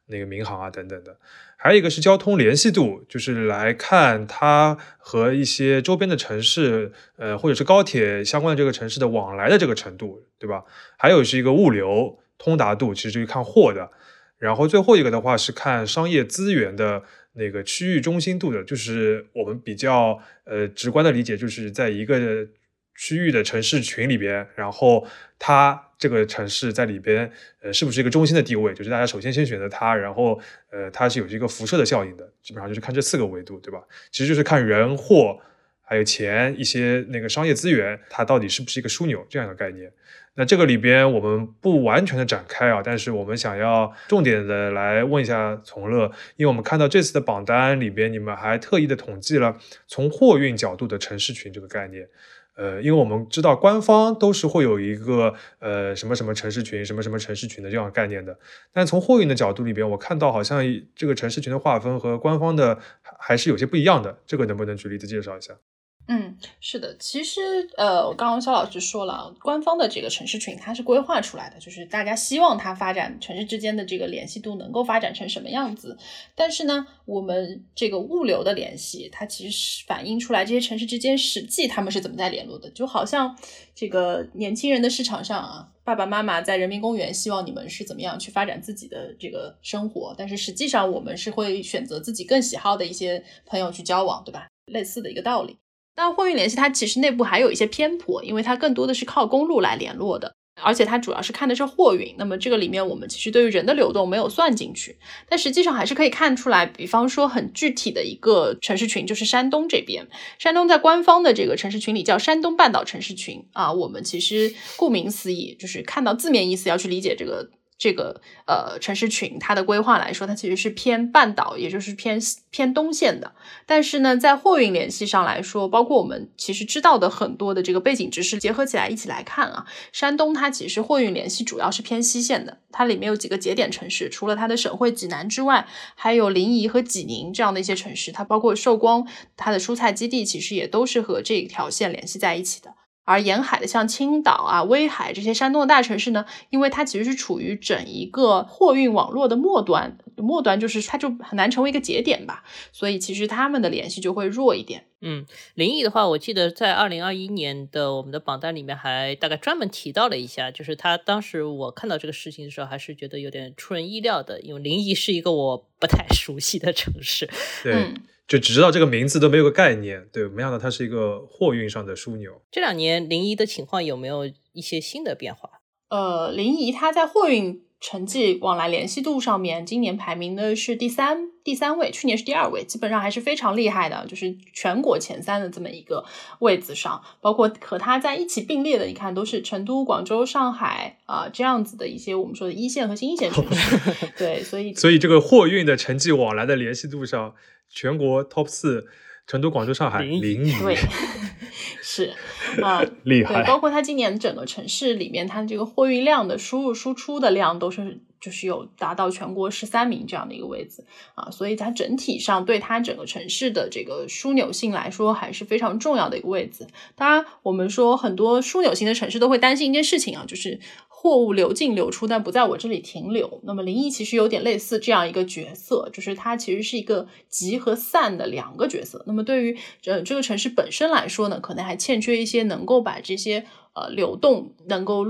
那个民航啊等等的。还有一个是交通联系度，就是来看它和一些周边的城市，呃，或者是高铁相关的这个城市的往来的这个程度，对吧？还有是一个物流通达度，其实就是看货的。然后最后一个的话是看商业资源的那个区域中心度的，就是我们比较呃直观的理解，就是在一个区域的城市群里边，然后它。这个城市在里边，呃，是不是一个中心的地位？就是大家首先先选择它，然后，呃，它是有一个辐射的效应的。基本上就是看这四个维度，对吧？其实就是看人、货，还有钱，一些那个商业资源，它到底是不是一个枢纽这样一个概念。那这个里边我们不完全的展开啊，但是我们想要重点的来问一下从乐，因为我们看到这次的榜单里边，你们还特意的统计了从货运角度的城市群这个概念。呃，因为我们知道官方都是会有一个呃什么什么城市群、什么什么城市群的这样概念的，但从货运的角度里边，我看到好像这个城市群的划分和官方的还是有些不一样的，这个能不能举例子介绍一下？嗯，是的，其实呃，我刚刚肖老师说了，官方的这个城市群它是规划出来的，就是大家希望它发展城市之间的这个联系度能够发展成什么样子。但是呢，我们这个物流的联系，它其实是反映出来这些城市之间实际他们是怎么在联络的。就好像这个年轻人的市场上啊，爸爸妈妈在人民公园希望你们是怎么样去发展自己的这个生活，但是实际上我们是会选择自己更喜好的一些朋友去交往，对吧？类似的一个道理。但货运联系它其实内部还有一些偏颇，因为它更多的是靠公路来联络的，而且它主要是看的是货运。那么这个里面我们其实对于人的流动没有算进去，但实际上还是可以看出来，比方说很具体的一个城市群就是山东这边，山东在官方的这个城市群里叫山东半岛城市群啊。我们其实顾名思义就是看到字面意思要去理解这个。这个呃城市群，它的规划来说，它其实是偏半岛，也就是偏偏东线的。但是呢，在货运联系上来说，包括我们其实知道的很多的这个背景知识结合起来一起来看啊，山东它其实货运联系主要是偏西线的，它里面有几个节点城市，除了它的省会济南之外，还有临沂和济宁这样的一些城市，它包括寿光，它的蔬菜基地其实也都是和这条线联系在一起的。而沿海的像青岛啊、威海这些山东的大城市呢，因为它其实是处于整一个货运网络的末端，末端就是它就很难成为一个节点吧，所以其实他们的联系就会弱一点。嗯，临沂的话，我记得在二零二一年的我们的榜单里面还大概专门提到了一下，就是他当时我看到这个事情的时候，还是觉得有点出人意料的，因为临沂是一个我不太熟悉的城市。对。就只知道这个名字都没有个概念，对，没想到它是一个货运上的枢纽。这两年临沂的情况有没有一些新的变化？呃，临沂它在货运城际往来联系度上面，今年排名的是第三，第三位，去年是第二位，基本上还是非常厉害的，就是全国前三的这么一个位子上。包括和他在一起并列的，你看都是成都、广州、上海啊这样子的一些我们说的一线和新一线城市。[LAUGHS] 对，所以所以这个货运的成绩往来的联系度上。全国 top 四，成都、广州、上海、[LAUGHS] [LAUGHS] 对，是啊，厉害。对，包括它今年整个城市里面，它这个货运量的输入输出的量都是就是有达到全国十三名这样的一个位置啊，所以它整体上对它整个城市的这个枢纽性来说还是非常重要的一个位置。当然，我们说很多枢纽型的城市都会担心一件事情啊，就是。货物流进流出，但不在我这里停留。那么临沂其实有点类似这样一个角色，就是它其实是一个集和散的两个角色。那么对于呃这个城市本身来说呢，可能还欠缺一些能够把这些呃流动能够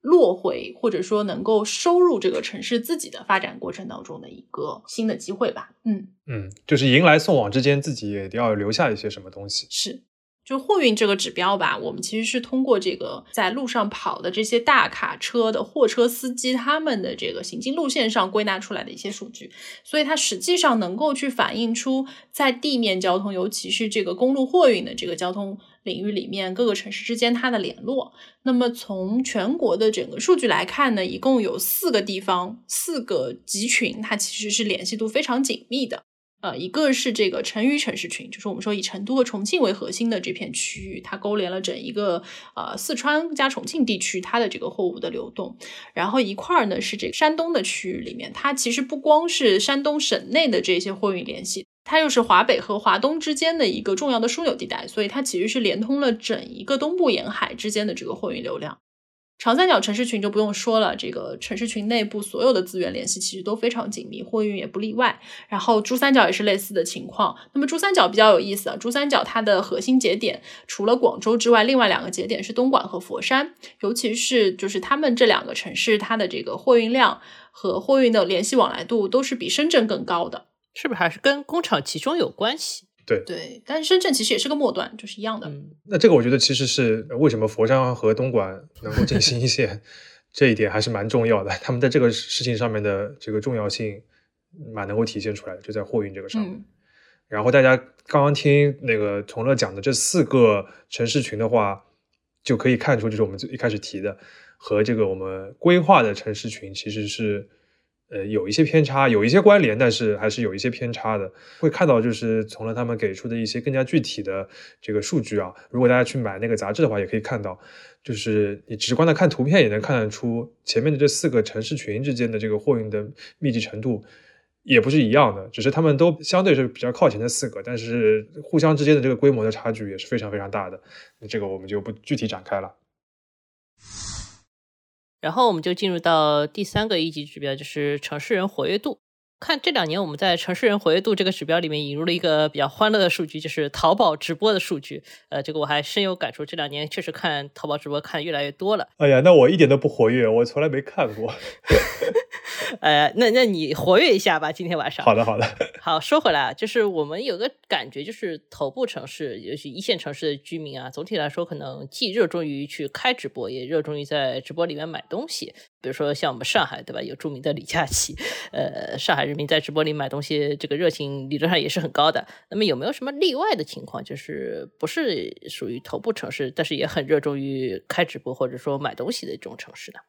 落回，或者说能够收入这个城市自己的发展过程当中的一个新的机会吧。嗯嗯，就是迎来送往之间，自己也要留下一些什么东西。是。就货运这个指标吧，我们其实是通过这个在路上跑的这些大卡车的货车司机他们的这个行进路线上归纳出来的一些数据，所以它实际上能够去反映出在地面交通，尤其是这个公路货运的这个交通领域里面各个城市之间它的联络。那么从全国的整个数据来看呢，一共有四个地方、四个集群，它其实是联系度非常紧密的。呃，一个是这个成渝城市群，就是我们说以成都和重庆为核心的这片区域，它勾连了整一个呃四川加重庆地区它的这个货物的流动。然后一块儿呢是这个山东的区域里面，它其实不光是山东省内的这些货运联系，它又是华北和华东之间的一个重要的枢纽地带，所以它其实是连通了整一个东部沿海之间的这个货运流量。长三角城市群就不用说了，这个城市群内部所有的资源联系其实都非常紧密，货运也不例外。然后珠三角也是类似的情况。那么珠三角比较有意思啊，珠三角它的核心节点除了广州之外，另外两个节点是东莞和佛山，尤其是就是他们这两个城市，它的这个货运量和货运的联系往来度都是比深圳更高的，是不是还是跟工厂集中有关系？对对，但是深圳其实也是个末端，就是一样的。嗯，那这个我觉得其实是为什么佛山和东莞能够进新一线，[LAUGHS] 这一点还是蛮重要的。他们在这个事情上面的这个重要性，蛮能够体现出来的，就在货运这个上面。嗯然后大家刚刚听那个从乐讲的这四个城市群的话，就可以看出，就是我们最一开始提的和这个我们规划的城市群其实是呃有一些偏差，有一些关联，但是还是有一些偏差的。会看到就是从了他们给出的一些更加具体的这个数据啊，如果大家去买那个杂志的话，也可以看到，就是你直观的看图片也能看得出前面的这四个城市群之间的这个货运的密集程度。也不是一样的，只是他们都相对是比较靠前的四个，但是互相之间的这个规模的差距也是非常非常大的。那这个我们就不具体展开了。然后我们就进入到第三个一级指标，就是城市人活跃度。看这两年我们在城市人活跃度这个指标里面引入了一个比较欢乐的数据，就是淘宝直播的数据。呃，这个我还深有感触，这两年确实看淘宝直播看越来越多了。哎呀，那我一点都不活跃，我从来没看过。[LAUGHS] 呃，那那你活跃一下吧，今天晚上。好的，好的。[LAUGHS] 好，说回来啊，就是我们有个感觉，就是头部城市，尤其一线城市的居民啊，总体来说可能既热衷于去开直播，也热衷于在直播里面买东西。比如说像我们上海，对吧？有著名的李佳琦，呃，上海人民在直播里买东西，这个热情理论上也是很高的。那么有没有什么例外的情况，就是不是属于头部城市，但是也很热衷于开直播或者说买东西的这种城市呢？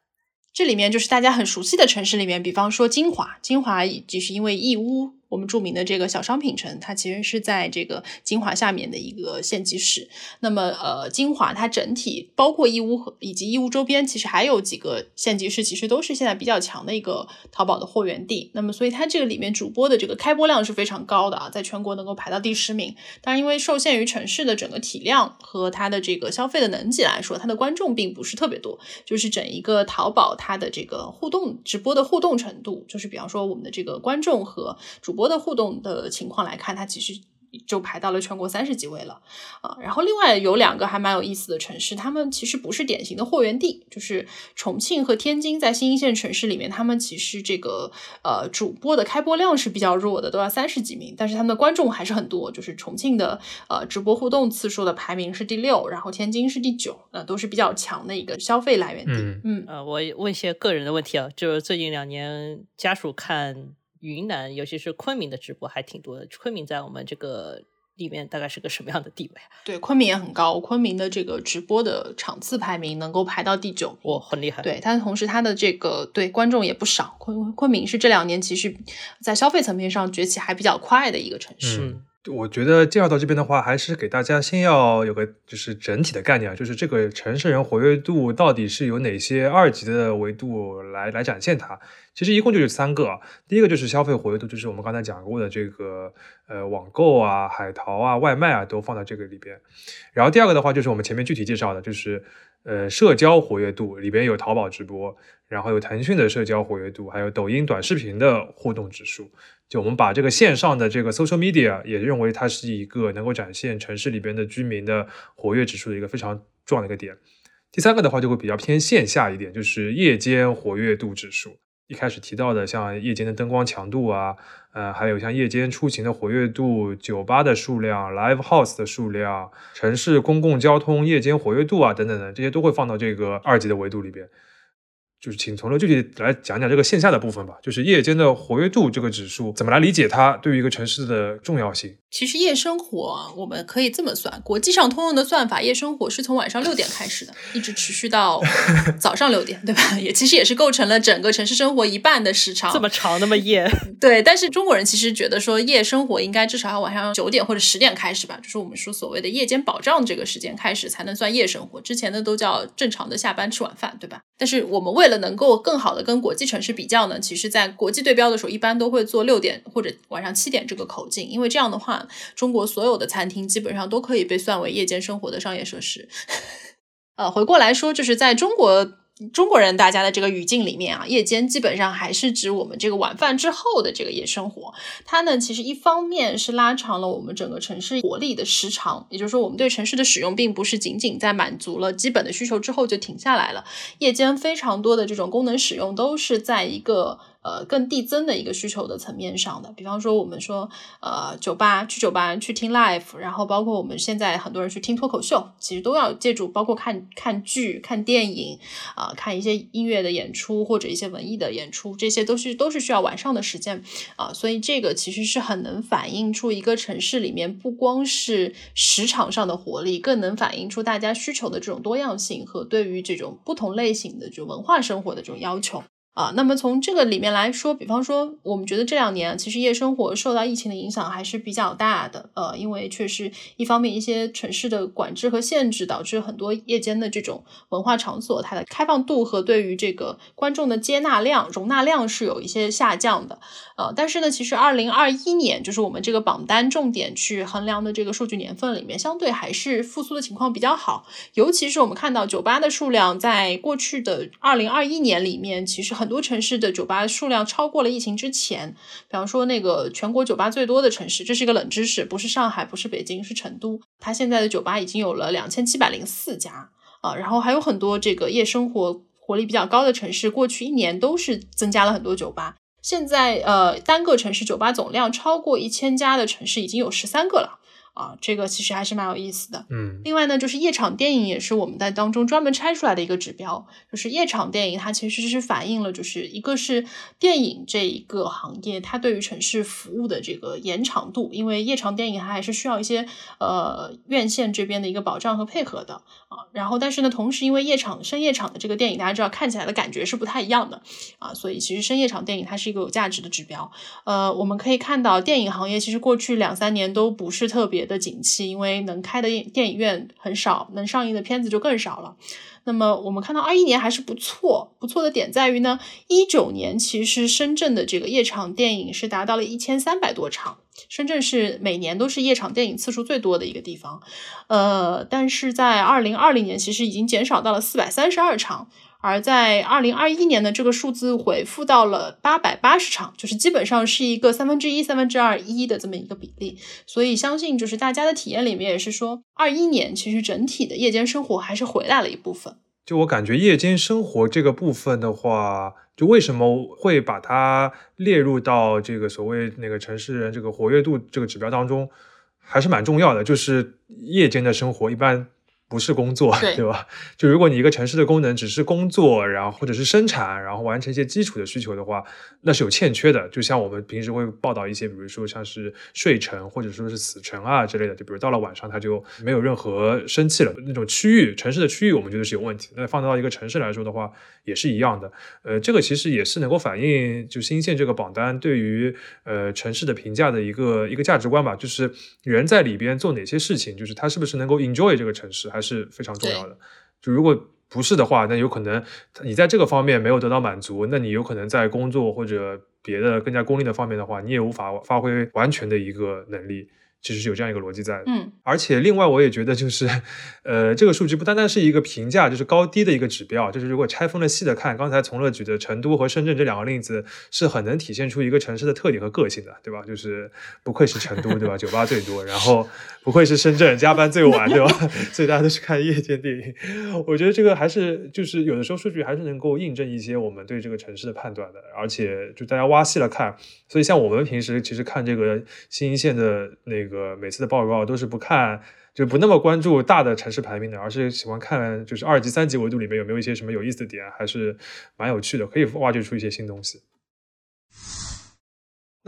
这里面就是大家很熟悉的城市里面，比方说金华，金华就是因为义乌，我们著名的这个小商品城，它其实是在这个金华下面的一个县级市。那么，呃，金华它整体包括义乌和以及义乌周边，其实还有几个县级市，其实都是现在比较强的一个淘宝的货源地。那么，所以它这个里面主播的这个开播量是非常高的啊，在全国能够排到第十名。当然，因为受限于城市的整个体量和它的这个消费的能级来说，它的观众并不是特别多。就是整一个淘宝它的这个互动直播的互动程度，就是比方说我们的这个观众和主播的互动的情况来看，它其实就排到了全国三十几位了啊。然后另外有两个还蛮有意思的城市，他们其实不是典型的货源地，就是重庆和天津在新一线城市里面，他们其实这个呃主播的开播量是比较弱的，都要三十几名，但是他们的观众还是很多。就是重庆的呃直播互动次数的排名是第六，然后天津是第九，呃都是比较强的一个消费来源地。嗯嗯呃，我问一些个人的问题啊，就是最近两年家属看云南，尤其是昆明的直播还挺多的。昆明在我们这个里面大概是个什么样的地位啊？对，昆明也很高，昆明的这个直播的场次排名能够排到第九名。哇，很厉害。对，但同时它的这个对观众也不少。昆昆明是这两年其实，在消费层面上崛起还比较快的一个城市。嗯，我觉得介绍到这边的话，还是给大家先要有个就是整体的概念啊，就是这个城市人活跃度到底是由哪些二级的维度来来展现它。其实一共就是三个啊，第一个就是消费活跃度，就是我们刚才讲过的这个呃网购啊、海淘啊、外卖啊都放到这个里边。然后第二个的话，就是我们前面具体介绍的，就是呃社交活跃度里边有淘宝直播，然后有腾讯的社交活跃度，还有抖音短视频的互动指数。就我们把这个线上的这个 social media 也认为它是一个能够展现城市里边的居民的活跃指数的一个非常重要的一个点。第三个的话就会比较偏线下一点，就是夜间活跃度指数。一开始提到的像夜间的灯光强度啊，呃，还有像夜间出行的活跃度、酒吧的数量、live house 的数量、城市公共交通夜间活跃度啊等等的，这些都会放到这个二级的维度里边。就是请从乐具体来讲讲这个线下的部分吧，就是夜间的活跃度这个指数怎么来理解它对于一个城市的重要性。其实夜生活我们可以这么算，国际上通用的算法，夜生活是从晚上六点开始的，一直持续到 [LAUGHS] 早上六点，对吧？也其实也是构成了整个城市生活一半的时长。这么长，那么夜？[LAUGHS] 对，但是中国人其实觉得说夜生活应该至少要晚上九点或者十点开始吧，就是我们说所谓的夜间保障这个时间开始才能算夜生活，之前的都叫正常的下班吃晚饭，对吧？但是我们为为了能够更好的跟国际城市比较呢，其实在国际对标的时候，一般都会做六点或者晚上七点这个口径，因为这样的话。中国所有的餐厅基本上都可以被算为夜间生活的商业设施。[LAUGHS] 呃，回过来说，就是在中国中国人大家的这个语境里面啊，夜间基本上还是指我们这个晚饭之后的这个夜生活。它呢，其实一方面是拉长了我们整个城市活力的时长，也就是说，我们对城市的使用并不是仅仅在满足了基本的需求之后就停下来了。夜间非常多的这种功能使用都是在一个。呃，更递增的一个需求的层面上的，比方说我们说，呃，酒吧去酒吧去听 live，然后包括我们现在很多人去听脱口秀，其实都要借助包括看看剧、看电影啊，看一些音乐的演出或者一些文艺的演出，这些都是都是需要晚上的时间啊，所以这个其实是很能反映出一个城市里面不光是时长上的活力，更能反映出大家需求的这种多样性和对于这种不同类型的这种文化生活的这种要求。啊，那么从这个里面来说，比方说，我们觉得这两年其实夜生活受到疫情的影响还是比较大的。呃，因为确实一方面一些城市的管制和限制，导致很多夜间的这种文化场所它的开放度和对于这个观众的接纳量、容纳量是有一些下降的。呃，但是呢，其实二零二一年就是我们这个榜单重点去衡量的这个数据年份里面，相对还是复苏的情况比较好。尤其是我们看到酒吧的数量在过去的二零二一年里面，其实很。很多城市的酒吧数量超过了疫情之前，比方说那个全国酒吧最多的城市，这是一个冷知识，不是上海，不是北京，是成都。它现在的酒吧已经有了两千七百零四家啊，然后还有很多这个夜生活活力比较高的城市，过去一年都是增加了很多酒吧。现在呃，单个城市酒吧总量超过一千家的城市已经有十三个了。啊，这个其实还是蛮有意思的。嗯，另外呢，就是夜场电影也是我们在当中专门拆出来的一个指标。就是夜场电影，它其实是反映了，就是一个是电影这一个行业，它对于城市服务的这个延长度。因为夜场电影它还是需要一些呃院线这边的一个保障和配合的啊。然后，但是呢，同时因为夜场深夜场的这个电影，大家知道看起来的感觉是不太一样的啊，所以其实深夜场电影它是一个有价值的指标。呃，我们可以看到电影行业其实过去两三年都不是特别。的景气，因为能开的电影院很少，能上映的片子就更少了。那么我们看到二一年还是不错，不错的点在于呢，一九年其实深圳的这个夜场电影是达到了一千三百多场，深圳是每年都是夜场电影次数最多的一个地方。呃，但是在二零二零年其实已经减少到了四百三十二场。而在二零二一年呢，这个数字回复到了八百八十场，就是基本上是一个三分之一、三分之二一的这么一个比例。所以相信就是大家的体验里面也是说，二一年其实整体的夜间生活还是回来了一部分。就我感觉夜间生活这个部分的话，就为什么会把它列入到这个所谓那个城市人这个活跃度这个指标当中，还是蛮重要的。就是夜间的生活一般。不是工作，对吧？就如果你一个城市的功能只是工作，然后或者是生产，然后完成一些基础的需求的话，那是有欠缺的。就像我们平时会报道一些，比如说像是睡城或者说是死城啊之类的，就比如到了晚上它就没有任何生气了那种区域，城市的区域我们觉得是有问题。那放到一个城市来说的话，也是一样的。呃，这个其实也是能够反映就新线这个榜单对于呃城市的评价的一个一个价值观吧，就是人在里边做哪些事情，就是他是不是能够 enjoy 这个城市。还是非常重要的。就如果不是的话，那有可能你在这个方面没有得到满足，那你有可能在工作或者别的更加功利的方面的话，你也无法发挥完全的一个能力。其实是有这样一个逻辑在的，嗯，而且另外我也觉得就是，呃，这个数据不单单是一个评价，就是高低的一个指标，就是如果拆分了细的看，刚才从乐举的成都和深圳这两个例子是很能体现出一个城市的特点和个性的，对吧？就是不愧是成都，对吧？酒吧最多，然后不愧是深圳，加班最晚，对吧？[LAUGHS] 所以大家都去看夜间电影，我觉得这个还是就是有的时候数据还是能够印证一些我们对这个城市的判断的，而且就大家挖细了看，所以像我们平时其实看这个新一线的那。个这个每次的报告都是不看就不那么关注大的城市排名的，而是喜欢看就是二级、三级维度里面有没有一些什么有意思的点，还是蛮有趣的，可以挖掘出一些新东西。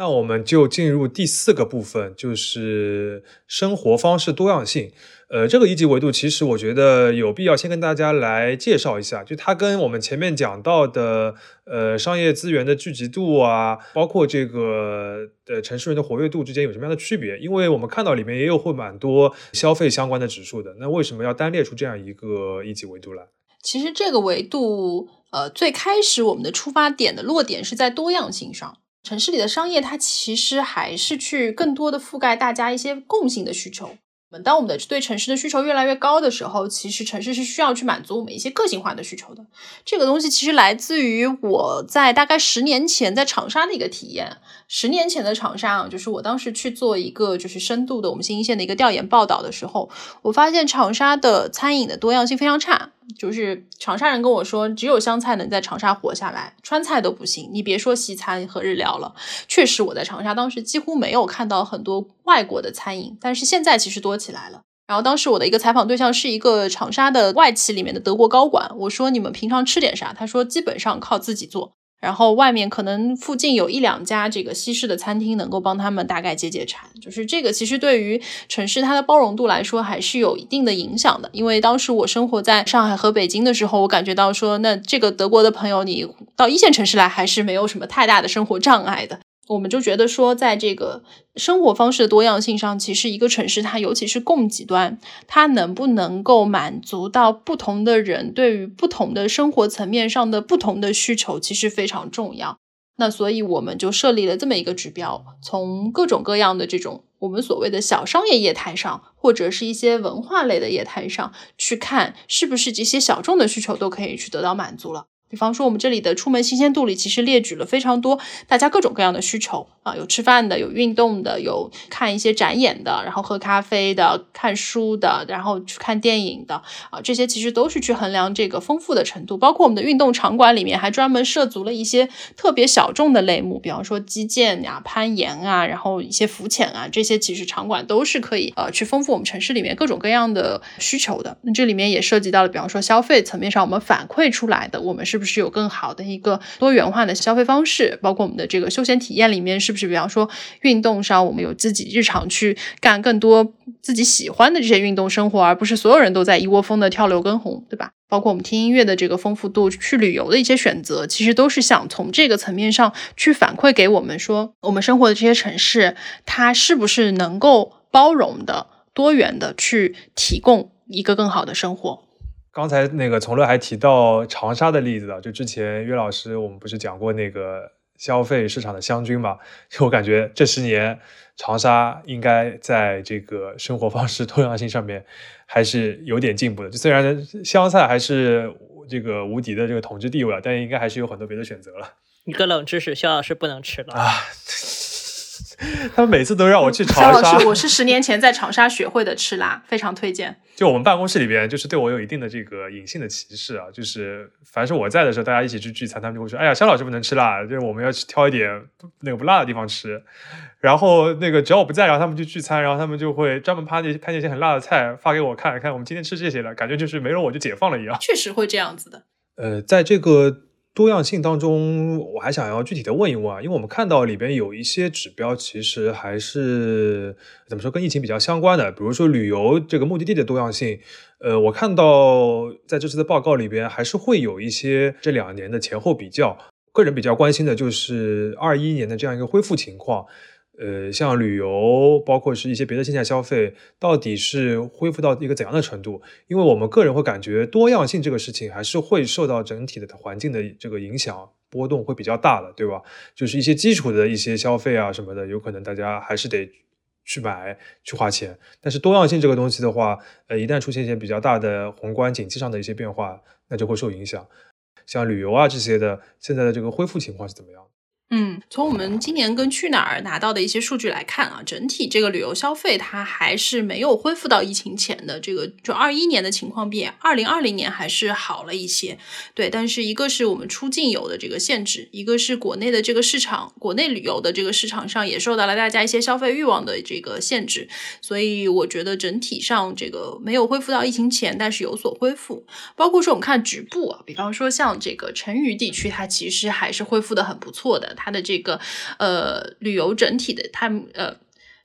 那我们就进入第四个部分，就是生活方式多样性。呃，这个一级维度其实我觉得有必要先跟大家来介绍一下，就它跟我们前面讲到的呃商业资源的聚集度啊，包括这个呃城市人的活跃度之间有什么样的区别？因为我们看到里面也有会蛮多消费相关的指数的，那为什么要单列出这样一个一级维度来？其实这个维度，呃，最开始我们的出发点的落点是在多样性上。城市里的商业，它其实还是去更多的覆盖大家一些共性的需求。当我们的对城市的需求越来越高的时候，其实城市是需要去满足我们一些个性化的需求的。这个东西其实来自于我在大概十年前在长沙的一个体验。十年前的长沙啊，就是我当时去做一个就是深度的我们新一线的一个调研报道的时候，我发现长沙的餐饮的多样性非常差。就是长沙人跟我说，只有湘菜能在长沙活下来，川菜都不行。你别说西餐和日料了，确实我在长沙当时几乎没有看到很多外国的餐饮，但是现在其实多起来了。然后当时我的一个采访对象是一个长沙的外企里面的德国高管，我说你们平常吃点啥？他说基本上靠自己做。然后外面可能附近有一两家这个西式的餐厅能够帮他们大概解解馋，就是这个其实对于城市它的包容度来说还是有一定的影响的。因为当时我生活在上海和北京的时候，我感觉到说，那这个德国的朋友你到一线城市来还是没有什么太大的生活障碍的。我们就觉得说，在这个生活方式的多样性上，其实一个城市它尤其是供给端，它能不能够满足到不同的人对于不同的生活层面上的不同的需求，其实非常重要。那所以我们就设立了这么一个指标，从各种各样的这种我们所谓的小商业业态上，或者是一些文化类的业态上去看，是不是这些小众的需求都可以去得到满足了。比方说，我们这里的出门新鲜度里，其实列举了非常多大家各种各样的需求啊，有吃饭的，有运动的，有看一些展演的，然后喝咖啡的，看书的，然后去看电影的啊，这些其实都是去衡量这个丰富的程度。包括我们的运动场馆里面，还专门涉足了一些特别小众的类目，比方说击剑呀、攀岩啊，然后一些浮潜啊，这些其实场馆都是可以呃去丰富我们城市里面各种各样的需求的。那这里面也涉及到了，比方说消费层面上，我们反馈出来的，我们是。是不是有更好的一个多元化的消费方式？包括我们的这个休闲体验里面，是不是比方说运动上，我们有自己日常去干更多自己喜欢的这些运动生活，而不是所有人都在一窝蜂的跳楼跟红，对吧？包括我们听音乐的这个丰富度，去旅游的一些选择，其实都是想从这个层面上去反馈给我们说，我们生活的这些城市，它是不是能够包容的、多元的去提供一个更好的生活。刚才那个从乐还提到长沙的例子啊，就之前岳老师我们不是讲过那个消费市场的湘军嘛？就我感觉这十年长沙应该在这个生活方式 [LAUGHS] 多样性上面还是有点进步的。就虽然湘菜还是这个无敌的这个统治地位啊，但应该还是有很多别的选择了。一个冷知识，肖老师不能吃了啊。[LAUGHS] [LAUGHS] 他们每次都让我去长沙。我是十年前在长沙学会的吃辣，非常推荐。[LAUGHS] 就我们办公室里边，就是对我有一定的这个隐性的歧视啊。就是凡是我在的时候，大家一起去聚餐，他们就会说：“哎呀，肖老师不能吃辣，就是我们要去挑一点那个不辣的地方吃。”然后那个只要我不在，然后他们去聚餐，然后他们就会专门拍那拍那些很辣的菜发给我看，看我们今天吃这些了，感觉就是没了我就解放了一样。确实会这样子的。呃，在这个。多样性当中，我还想要具体的问一问啊，因为我们看到里边有一些指标，其实还是怎么说跟疫情比较相关的，比如说旅游这个目的地的多样性。呃，我看到在这次的报告里边，还是会有一些这两年的前后比较。个人比较关心的就是二一年的这样一个恢复情况。呃，像旅游，包括是一些别的线下消费，到底是恢复到一个怎样的程度？因为我们个人会感觉多样性这个事情还是会受到整体的环境的这个影响，波动会比较大的，对吧？就是一些基础的一些消费啊什么的，有可能大家还是得去买去花钱。但是多样性这个东西的话，呃，一旦出现一些比较大的宏观经济上的一些变化，那就会受影响。像旅游啊这些的，现在的这个恢复情况是怎么样？嗯，从我们今年跟去哪儿拿到的一些数据来看啊，整体这个旅游消费它还是没有恢复到疫情前的这个，就二一年的情况比二零二零年还是好了一些。对，但是一个是我们出境游的这个限制，一个是国内的这个市场，国内旅游的这个市场上也受到了大家一些消费欲望的这个限制，所以我觉得整体上这个没有恢复到疫情前，但是有所恢复。包括说我们看局部啊，比方说像这个成渝地区，它其实还是恢复的很不错的。它的这个呃旅游整体的它呃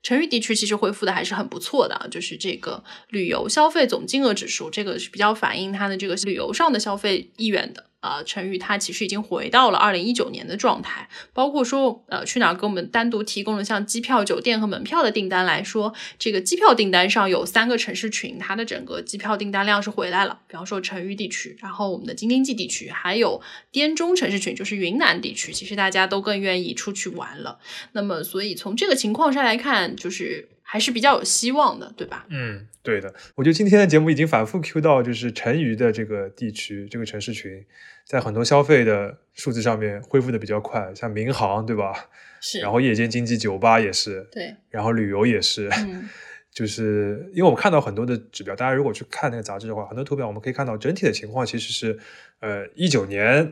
成渝地区其实恢复的还是很不错的，就是这个旅游消费总金额指数，这个是比较反映它的这个旅游上的消费意愿的。啊，成渝它其实已经回到了二零一九年的状态，包括说，呃，去哪儿给我们单独提供了像机票、酒店和门票的订单来说，这个机票订单上有三个城市群，它的整个机票订单量是回来了。比方说成渝地区，然后我们的京津冀地区，还有滇中城市群，就是云南地区，其实大家都更愿意出去玩了。那么，所以从这个情况上来看，就是还是比较有希望的，对吧？嗯，对的。我觉得今天的节目已经反复 Q 到，就是成渝的这个地区，这个城市群。在很多消费的数字上面恢复的比较快，像民航，对吧？是。然后夜间经济、酒吧也是。对。然后旅游也是。嗯。[LAUGHS] 就是因为我们看到很多的指标，大家如果去看那个杂志的话，很多图表我们可以看到整体的情况其实是，呃，一九年，呃，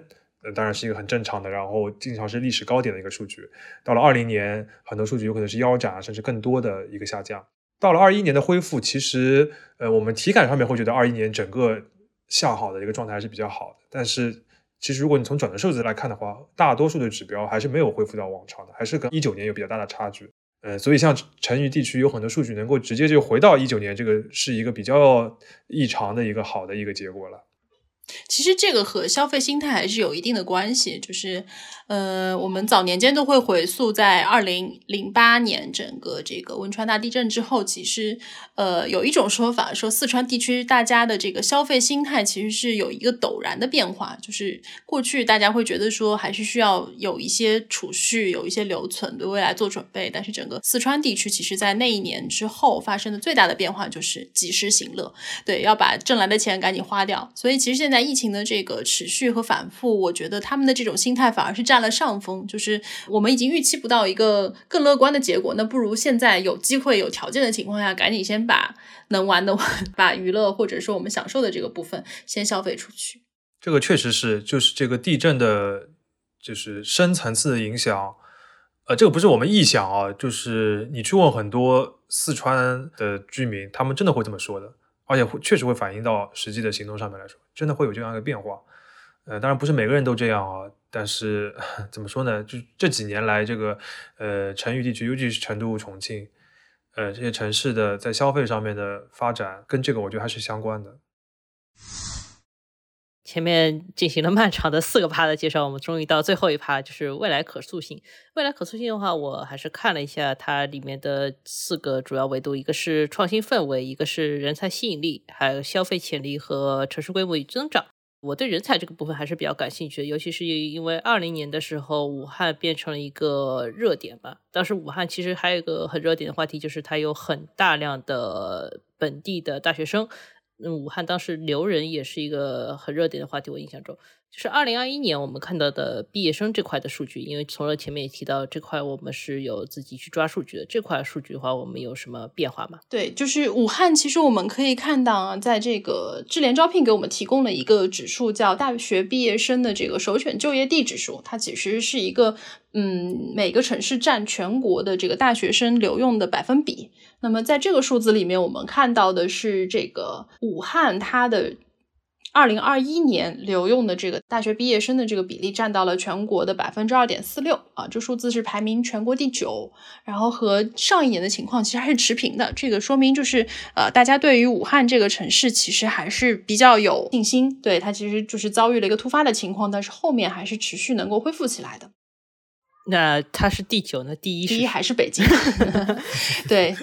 当然是一个很正常的，然后经常是历史高点的一个数据。到了二零年，很多数据有可能是腰斩，甚至更多的一个下降。到了二一年的恢复，其实，呃，我们体感上面会觉得二一年整个。向好的一个状态还是比较好的，但是其实如果你从转的数字来看的话，大多数的指标还是没有恢复到往常的，还是跟一九年有比较大的差距。呃，所以像成渝地区有很多数据能够直接就回到一九年，这个是一个比较异常的一个好的一个结果了。其实这个和消费心态还是有一定的关系，就是，呃，我们早年间都会回溯在二零零八年整个这个汶川大地震之后，其实，呃，有一种说法说四川地区大家的这个消费心态其实是有一个陡然的变化，就是过去大家会觉得说还是需要有一些储蓄，有一些留存，对未来做准备，但是整个四川地区其实在那一年之后发生的最大的变化就是及时行乐，对，要把挣来的钱赶紧花掉，所以其实现在。在疫情的这个持续和反复，我觉得他们的这种心态反而是占了上风。就是我们已经预期不到一个更乐观的结果，那不如现在有机会、有条件的情况下，赶紧先把能玩的，[LAUGHS] 把娱乐或者说我们享受的这个部分先消费出去。这个确实是，就是这个地震的，就是深层次的影响。呃，这个不是我们臆想啊，就是你去问很多四川的居民，他们真的会这么说的。而且会确实会反映到实际的行动上面来说，真的会有这样一个变化。呃，当然不是每个人都这样啊，但是 [LAUGHS] 怎么说呢？就这几年来，这个呃成渝地区，尤其是成都、重庆，呃这些城市的在消费上面的发展，跟这个我觉得还是相关的。前面进行了漫长的四个趴的介绍，我们终于到最后一趴，就是未来可塑性。未来可塑性的话，我还是看了一下它里面的四个主要维度，一个是创新氛围，一个是人才吸引力，还有消费潜力和城市规模与增长。我对人才这个部分还是比较感兴趣的，尤其是因为二零年的时候，武汉变成了一个热点嘛。当时武汉其实还有一个很热点的话题，就是它有很大量的本地的大学生。嗯，武汉当时留人也是一个很热点的话题。我印象中，就是二零二一年我们看到的毕业生这块的数据，因为从了前面也提到这块，我们是有自己去抓数据的。这块数据的话，我们有什么变化吗？对，就是武汉，其实我们可以看到啊，在这个智联招聘给我们提供了一个指数，叫大学毕业生的这个首选就业地指数，它其实是一个。嗯，每个城市占全国的这个大学生留用的百分比。那么在这个数字里面，我们看到的是这个武汉它的二零二一年留用的这个大学毕业生的这个比例占到了全国的百分之二点四六啊，这数字是排名全国第九，然后和上一年的情况其实还是持平的。这个说明就是呃，大家对于武汉这个城市其实还是比较有信心。对它其实就是遭遇了一个突发的情况，但是后面还是持续能够恢复起来的。那它是第九呢？第一第一还是北京？[LAUGHS] 对，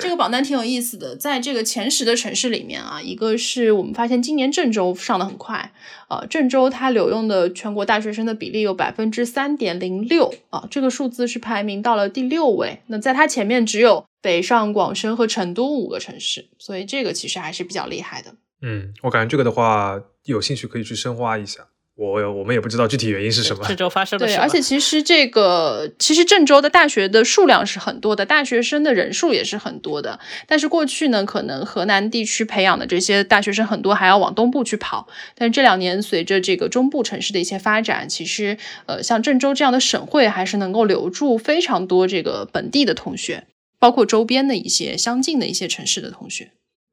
这个榜单挺有意思的。在这个前十的城市里面啊，一个是我们发现今年郑州上的很快，呃，郑州它留用的全国大学生的比例有百分之三点零六啊，这个数字是排名到了第六位。那在它前面只有北上广深和成都五个城市，所以这个其实还是比较厉害的。嗯，我感觉这个的话，有兴趣可以去深挖一下。我我们也不知道具体原因是什么。郑州发生了对，什么？而且其实这个，其实郑州的大学的数量是很多的，大学生的人数也是很多的。但是过去呢，可能河南地区培养的这些大学生很多，还要往东部去跑。但是这两年随着这个中部城市的一些发展，其实呃，像郑州这样的省会还是能够留住非常多这个本地的同学，包括周边的一些相近的一些城市的同学。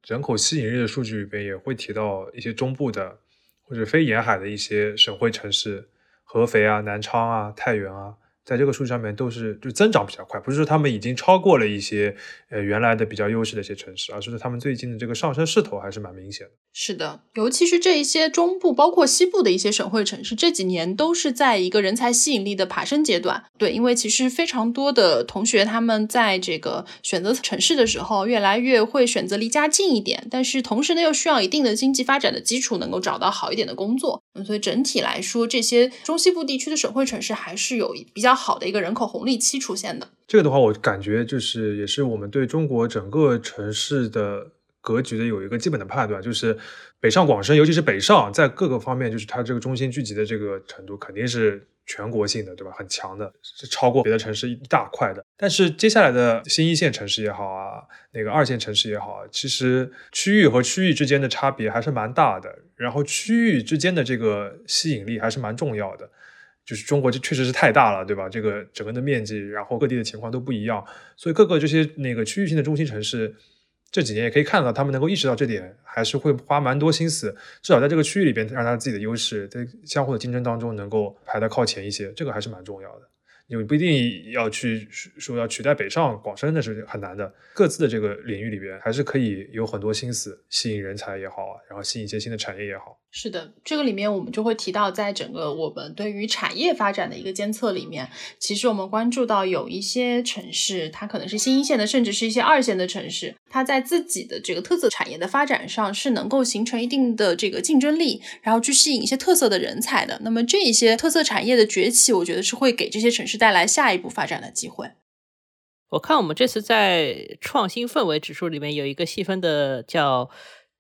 人口吸引力的数据里边也会提到一些中部的或者非沿海的一些省会城市，合肥啊、南昌啊、太原啊，在这个数据上面都是就增长比较快，不是说他们已经超过了一些呃原来的比较优势的一些城市，而是说他们最近的这个上升势头还是蛮明显的。是的，尤其是这一些中部，包括西部的一些省会城市，这几年都是在一个人才吸引力的爬升阶段。对，因为其实非常多的同学他们在这个选择城市的时候，越来越会选择离家近一点，但是同时呢，又需要一定的经济发展的基础，能够找到好一点的工作。嗯，所以整体来说，这些中西部地区的省会城市还是有比较好的一个人口红利期出现的。这个的话，我感觉就是也是我们对中国整个城市的格局的有一个基本的判断，就是北上广深，尤其是北上，在各个方面，就是它这个中心聚集的这个程度肯定是全国性的，对吧？很强的，是超过别的城市一大块的。但是接下来的新一线城市也好啊，那个二线城市也好啊，其实区域和区域之间的差别还是蛮大的，然后区域之间的这个吸引力还是蛮重要的。就是中国这确实是太大了，对吧？这个整个的面积，然后各地的情况都不一样，所以各个这些那个区域性的中心城市，这几年也可以看到，他们能够意识到这点，还是会花蛮多心思，至少在这个区域里边，让他自己的优势在相互的竞争当中能够排得靠前一些，这个还是蛮重要的。你不一定要去说要取代北上广深，那是很难的。各自的这个领域里边，还是可以有很多心思吸引人才也好啊，然后吸引一些新的产业也好。是的，这个里面我们就会提到，在整个我们对于产业发展的一个监测里面，其实我们关注到有一些城市，它可能是新一线的，甚至是一些二线的城市，它在自己的这个特色产业的发展上是能够形成一定的这个竞争力，然后去吸引一些特色的人才的。那么这一些特色产业的崛起，我觉得是会给这些城市带来下一步发展的机会。我看我们这次在创新氛围指数里面有一个细分的叫。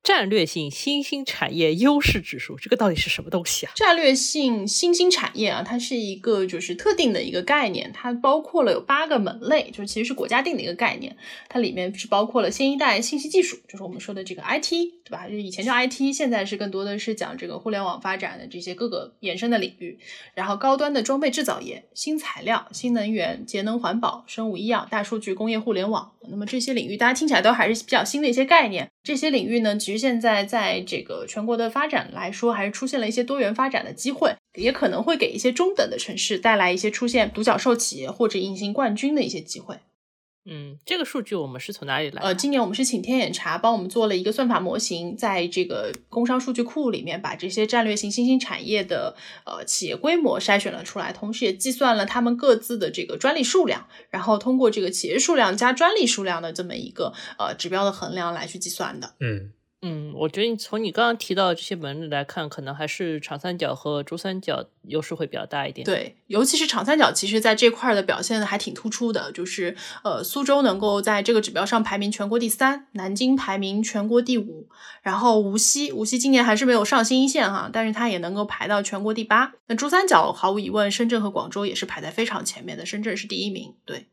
战略性新兴产业优势指数，这个到底是什么东西啊？战略性新兴产业啊，它是一个就是特定的一个概念，它包括了有八个门类，就是其实是国家定的一个概念。它里面是包括了新一代信息技术，就是我们说的这个 IT，对吧？就以前叫 IT，现在是更多的是讲这个互联网发展的这些各个延伸的领域。然后高端的装备制造业、新材料、新能源、节能环保、生物医药、大数据、工业互联网。那么这些领域大家听起来都还是比较新的一些概念。这些领域呢，其实现在在这个全国的发展来说，还是出现了一些多元发展的机会，也可能会给一些中等的城市带来一些出现独角兽企业或者隐形冠军的一些机会。嗯，这个数据我们是从哪里来？呃，今年我们是请天眼查帮我们做了一个算法模型，在这个工商数据库里面把这些战略性新兴产业的呃企业规模筛选了出来，同时也计算了他们各自的这个专利数量，然后通过这个企业数量加专利数量的这么一个呃指标的衡量来去计算的。嗯。嗯，我觉得你从你刚刚提到的这些门来看，可能还是长三角和珠三角优势会比较大一点。对，尤其是长三角，其实在这块的表现还挺突出的，就是呃，苏州能够在这个指标上排名全国第三，南京排名全国第五，然后无锡，无锡今年还是没有上新一线哈，但是它也能够排到全国第八。那珠三角毫无疑问，深圳和广州也是排在非常前面的，深圳是第一名。对。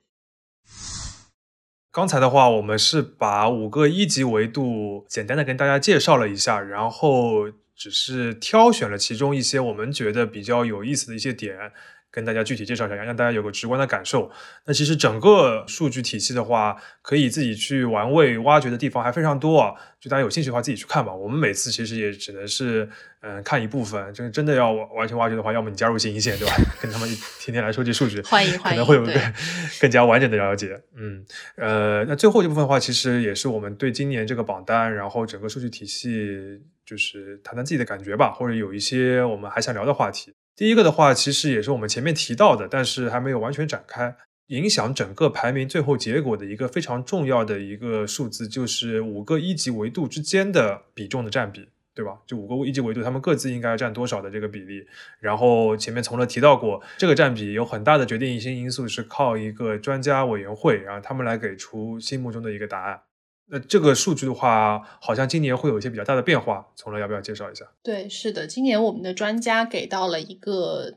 刚才的话，我们是把五个一级维度简单的跟大家介绍了一下，然后只是挑选了其中一些我们觉得比较有意思的一些点，跟大家具体介绍一下，让大家有个直观的感受。那其实整个数据体系的话，可以自己去玩味、挖掘的地方还非常多啊。就大家有兴趣的话，自己去看吧。我们每次其实也只能是，嗯，看一部分。真真的要完全挖掘的话，要么你加入新一线，对吧？[LAUGHS] 跟他们天天来收集数据，欢迎欢迎，[LAUGHS] 可能会有更 [LAUGHS] 更加完整的了解。嗯，呃，那最后这部分的话，其实也是我们对今年这个榜单，然后整个数据体系，就是谈谈自己的感觉吧，或者有一些我们还想聊的话题。第一个的话，其实也是我们前面提到的，但是还没有完全展开。影响整个排名最后结果的一个非常重要的一个数字，就是五个一级维度之间的比重的占比，对吧？就五个一级维度，他们各自应该占多少的这个比例？然后前面从乐提到过，这个占比有很大的决定性因素是靠一个专家委员会，然后他们来给出心目中的一个答案。那这个数据的话，好像今年会有一些比较大的变化，从来要不要介绍一下？对，是的，今年我们的专家给到了一个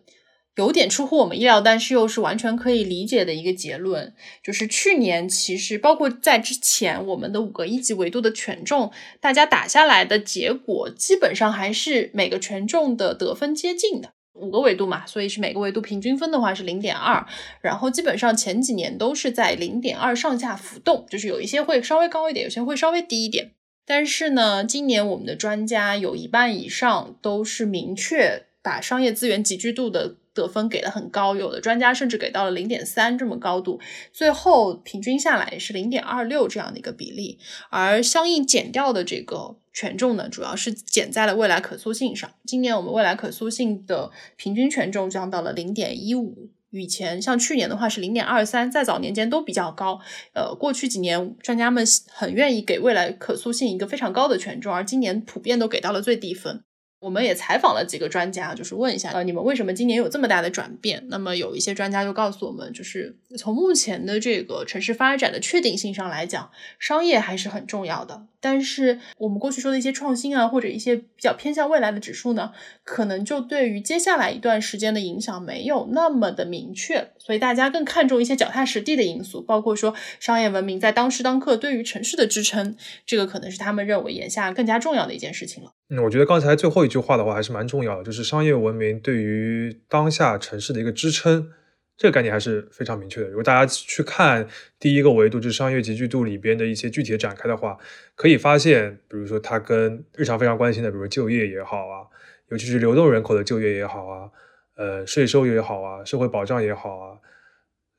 有点出乎我们意料，但是又是完全可以理解的一个结论，就是去年其实包括在之前，我们的五个一级维度的权重，大家打下来的结果，基本上还是每个权重的得分接近的。五个维度嘛，所以是每个维度平均分的话是零点二，然后基本上前几年都是在零点二上下浮动，就是有一些会稍微高一点，有些会稍微低一点。但是呢，今年我们的专家有一半以上都是明确把商业资源集聚度的。得分给的很高，有的专家甚至给到了零点三这么高度，最后平均下来也是零点二六这样的一个比例，而相应减掉的这个权重呢，主要是减在了未来可塑性上。今年我们未来可塑性的平均权重降到了零点一五，以前像去年的话是零点二三，在早年间都比较高。呃，过去几年专家们很愿意给未来可塑性一个非常高的权重，而今年普遍都给到了最低分。我们也采访了几个专家，就是问一下，呃，你们为什么今年有这么大的转变？那么有一些专家就告诉我们，就是从目前的这个城市发展的确定性上来讲，商业还是很重要的。但是我们过去说的一些创新啊，或者一些比较偏向未来的指数呢，可能就对于接下来一段时间的影响没有那么的明确，所以大家更看重一些脚踏实地的因素，包括说商业文明在当时当刻对于城市的支撑，这个可能是他们认为眼下更加重要的一件事情了。嗯，我觉得刚才最后一句话的话还是蛮重要的，就是商业文明对于当下城市的一个支撑。这个概念还是非常明确的。如果大家去看第一个维度，就是商业集聚度里边的一些具体的展开的话，可以发现，比如说它跟日常非常关心的，比如就业也好啊，尤其是流动人口的就业也好啊，呃，税收也好啊，社会保障也好啊，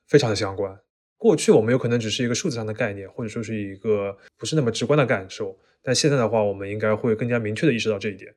非常的相关。过去我们有可能只是一个数字上的概念，或者说是一个不是那么直观的感受，但现在的话，我们应该会更加明确的意识到这一点。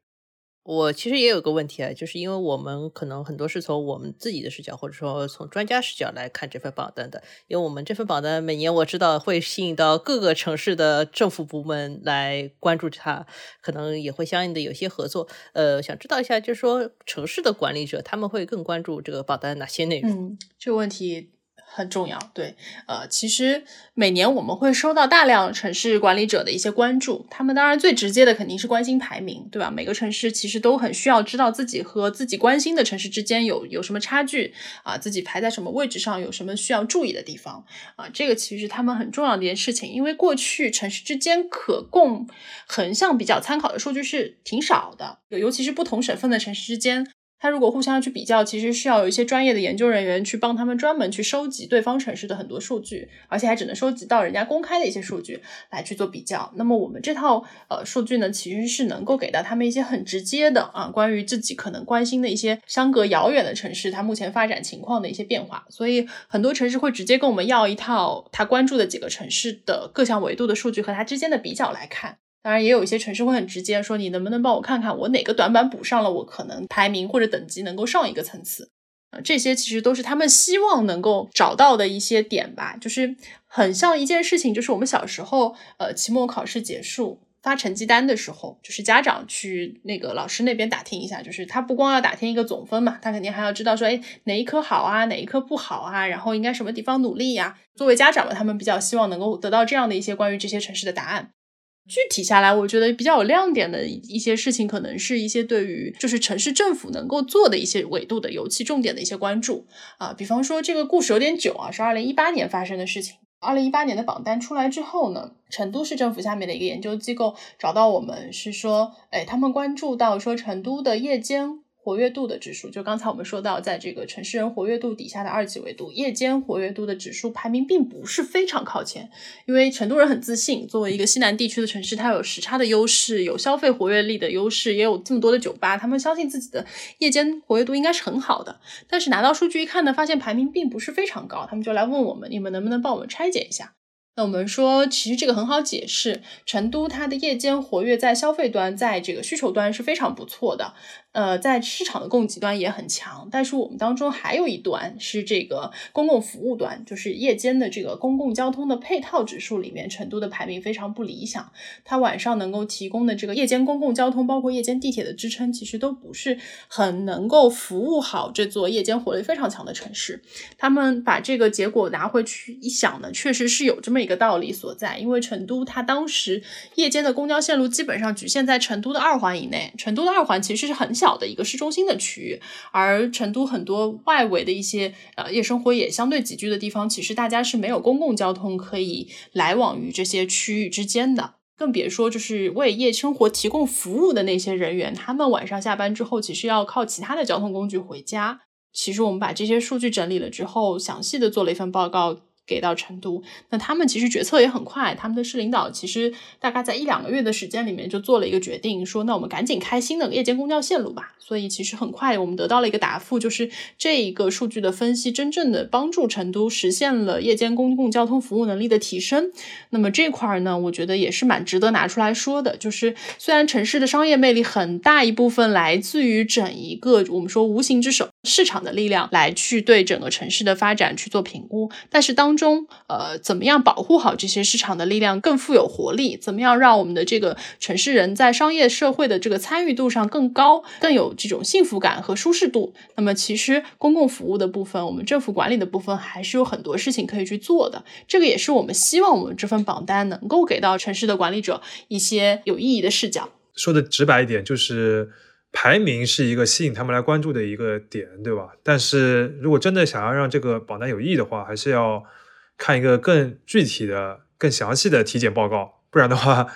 我其实也有个问题啊，就是因为我们可能很多是从我们自己的视角，或者说从专家视角来看这份榜单的。因为我们这份榜单每年我知道会吸引到各个城市的政府部门来关注它，可能也会相应的有些合作。呃，想知道一下，就是说城市的管理者他们会更关注这个榜单哪些内容？嗯，这个问题。很重要，对，呃，其实每年我们会收到大量城市管理者的一些关注，他们当然最直接的肯定是关心排名，对吧？每个城市其实都很需要知道自己和自己关心的城市之间有有什么差距啊，自己排在什么位置上，有什么需要注意的地方啊，这个其实他们很重要的一件事情，因为过去城市之间可供横向比较参考的数据是挺少的，尤其是不同省份的城市之间。他如果互相去比较，其实是要有一些专业的研究人员去帮他们专门去收集对方城市的很多数据，而且还只能收集到人家公开的一些数据来去做比较。那么我们这套呃数据呢，其实是能够给到他们一些很直接的啊，关于自己可能关心的一些相隔遥远的城市，它目前发展情况的一些变化。所以很多城市会直接跟我们要一套他关注的几个城市的各项维度的数据和它之间的比较来看。当然，也有一些城市会很直接说：“你能不能帮我看看，我哪个短板补上了，我可能排名或者等级能够上一个层次。”啊，这些其实都是他们希望能够找到的一些点吧。就是很像一件事情，就是我们小时候，呃，期末考试结束发成绩单的时候，就是家长去那个老师那边打听一下，就是他不光要打听一个总分嘛，他肯定还要知道说，哎，哪一科好啊，哪一科不好啊，然后应该什么地方努力呀。作为家长嘛，他们比较希望能够得到这样的一些关于这些城市的答案。具体下来，我觉得比较有亮点的一些事情，可能是一些对于就是城市政府能够做的一些维度的尤其重点的一些关注啊。比方说，这个故事有点久啊，是二零一八年发生的事情。二零一八年的榜单出来之后呢，成都市政府下面的一个研究机构找到我们，是说，哎，他们关注到说成都的夜间。活跃度的指数，就刚才我们说到，在这个城市人活跃度底下的二级维度，夜间活跃度的指数排名并不是非常靠前。因为成都人很自信，作为一个西南地区的城市，它有时差的优势，有消费活跃力的优势，也有这么多的酒吧，他们相信自己的夜间活跃度应该是很好的。但是拿到数据一看呢，发现排名并不是非常高，他们就来问我们，你们能不能帮我们拆解一下？那我们说，其实这个很好解释，成都它的夜间活跃在消费端，在这个需求端是非常不错的。呃，在市场的供给端也很强，但是我们当中还有一端是这个公共服务端，就是夜间的这个公共交通的配套指数里面，成都的排名非常不理想。它晚上能够提供的这个夜间公共交通，包括夜间地铁的支撑，其实都不是很能够服务好这座夜间活力非常强的城市。他们把这个结果拿回去一想呢，确实是有这么一个道理所在，因为成都它当时夜间的公交线路基本上局限在成都的二环以内，成都的二环其实是很小的一个市中心的区域，而成都很多外围的一些呃夜生活也相对集聚的地方，其实大家是没有公共交通可以来往于这些区域之间的。更别说就是为夜生活提供服务的那些人员，他们晚上下班之后，其实要靠其他的交通工具回家。其实我们把这些数据整理了之后，详细的做了一份报告。给到成都，那他们其实决策也很快，他们的市领导其实大概在一两个月的时间里面就做了一个决定，说那我们赶紧开新的夜间公交线路吧。所以其实很快我们得到了一个答复，就是这一个数据的分析真正的帮助成都实现了夜间公共交通服务能力的提升。那么这块儿呢，我觉得也是蛮值得拿出来说的，就是虽然城市的商业魅力很大一部分来自于整一个我们说无形之手市场的力量来去对整个城市的发展去做评估，但是当中，呃，怎么样保护好这些市场的力量更富有活力？怎么样让我们的这个城市人在商业社会的这个参与度上更高，更有这种幸福感和舒适度？那么，其实公共服务的部分，我们政府管理的部分，还是有很多事情可以去做的。这个也是我们希望我们这份榜单能够给到城市的管理者一些有意义的视角。说的直白一点，就是排名是一个吸引他们来关注的一个点，对吧？但是如果真的想要让这个榜单有意义的话，还是要。看一个更具体的、更详细的体检报告，不然的话，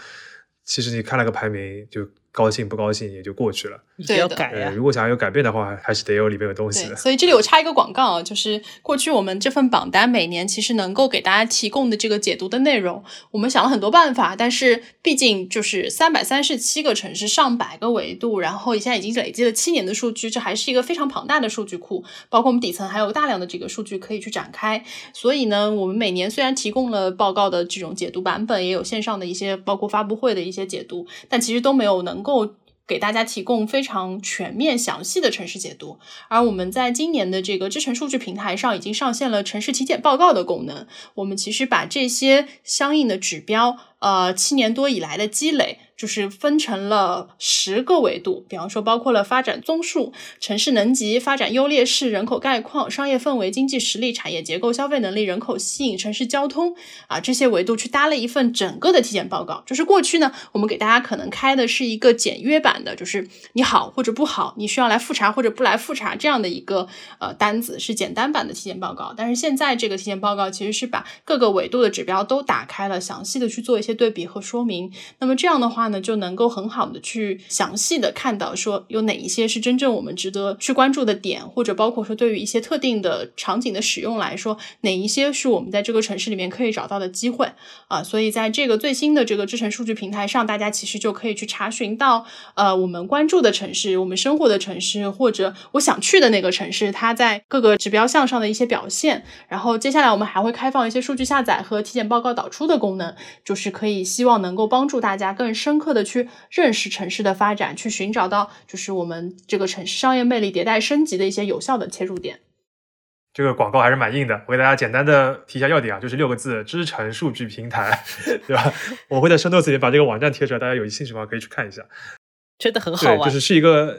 其实你看了个排名就。高兴不高兴也就过去了，对要改呀。如果想要有改变的话，还是得有里面有东西的。所以这里我插一个广告啊，就是过去我们这份榜单每年其实能够给大家提供的这个解读的内容，我们想了很多办法，但是毕竟就是三百三十七个城市、上百个维度，然后现在已经累积了七年的数据，这还是一个非常庞大的数据库，包括我们底层还有大量的这个数据可以去展开。所以呢，我们每年虽然提供了报告的这种解读版本，也有线上的一些包括发布会的一些解读，但其实都没有能能够。给大家提供非常全面、详细的城市解读，而我们在今年的这个知城数据平台上已经上线了城市体检报告的功能。我们其实把这些相应的指标，呃，七年多以来的积累。就是分成了十个维度，比方说包括了发展综述、城市能级、发展优劣势、人口概况、商业氛围、经济实力、产业结构、消费能力、人口吸引、城市交通啊这些维度去搭了一份整个的体检报告。就是过去呢，我们给大家可能开的是一个简约版的，就是你好或者不好，你需要来复查或者不来复查这样的一个呃单子，是简单版的体检报告。但是现在这个体检报告其实是把各个维度的指标都打开了，详细的去做一些对比和说明。那么这样的话。那就能够很好的去详细的看到说有哪一些是真正我们值得去关注的点，或者包括说对于一些特定的场景的使用来说，哪一些是我们在这个城市里面可以找到的机会啊？所以在这个最新的这个智城数据平台上，大家其实就可以去查询到呃我们关注的城市、我们生活的城市，或者我想去的那个城市，它在各个指标项上的一些表现。然后接下来我们还会开放一些数据下载和体检报告导出的功能，就是可以希望能够帮助大家更深。刻的去认识城市的发展，去寻找到就是我们这个城市商业魅力迭代升级的一些有效的切入点。这个广告还是蛮硬的，我给大家简单的提一下要点啊，就是六个字：支撑数据平台，[LAUGHS] 对吧？我会在深度词里面把这个网站贴出来，大家有兴趣的话可以去看一下。真的很好玩，就是是一个，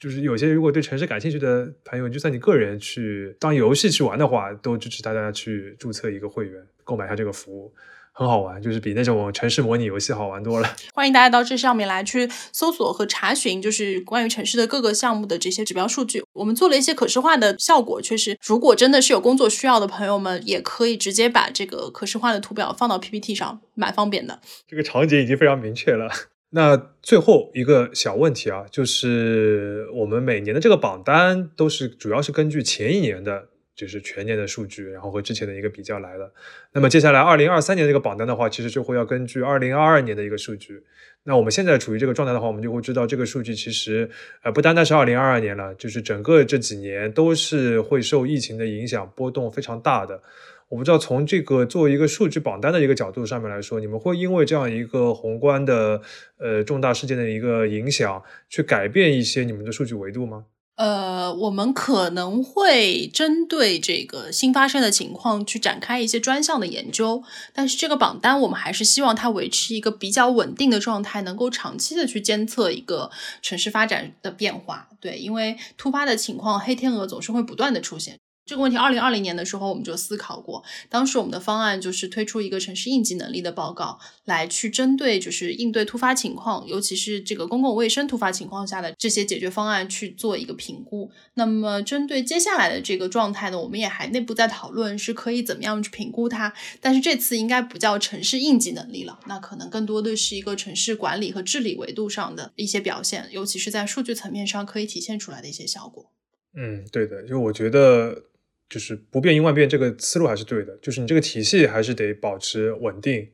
就是有些如果对城市感兴趣的朋友，就算你个人去当游戏去玩的话，都支持大家去注册一个会员，购买一下这个服务。很好玩，就是比那种城市模拟游戏好玩多了。欢迎大家到这上面来去搜索和查询，就是关于城市的各个项目的这些指标数据。我们做了一些可视化的效果，确实，如果真的是有工作需要的朋友们，也可以直接把这个可视化的图表放到 PPT 上，蛮方便的。这个场景已经非常明确了。那最后一个小问题啊，就是我们每年的这个榜单都是主要是根据前一年的。就是全年的数据，然后和之前的一个比较来的。那么接下来二零二三年这个榜单的话，其实就会要根据二零二二年的一个数据。那我们现在处于这个状态的话，我们就会知道这个数据其实呃不单单是二零二二年了，就是整个这几年都是会受疫情的影响波动非常大的。我不知道从这个作为一个数据榜单的一个角度上面来说，你们会因为这样一个宏观的呃重大事件的一个影响，去改变一些你们的数据维度吗？呃，我们可能会针对这个新发生的情况去展开一些专项的研究，但是这个榜单我们还是希望它维持一个比较稳定的状态，能够长期的去监测一个城市发展的变化。对，因为突发的情况黑天鹅总是会不断的出现。这个问题，二零二零年的时候我们就思考过，当时我们的方案就是推出一个城市应急能力的报告，来去针对就是应对突发情况，尤其是这个公共卫生突发情况下的这些解决方案去做一个评估。那么针对接下来的这个状态呢，我们也还内部在讨论是可以怎么样去评估它。但是这次应该不叫城市应急能力了，那可能更多的是一个城市管理和治理维度上的一些表现，尤其是在数据层面上可以体现出来的一些效果。嗯，对的，就我觉得。就是不变应万变这个思路还是对的，就是你这个体系还是得保持稳定，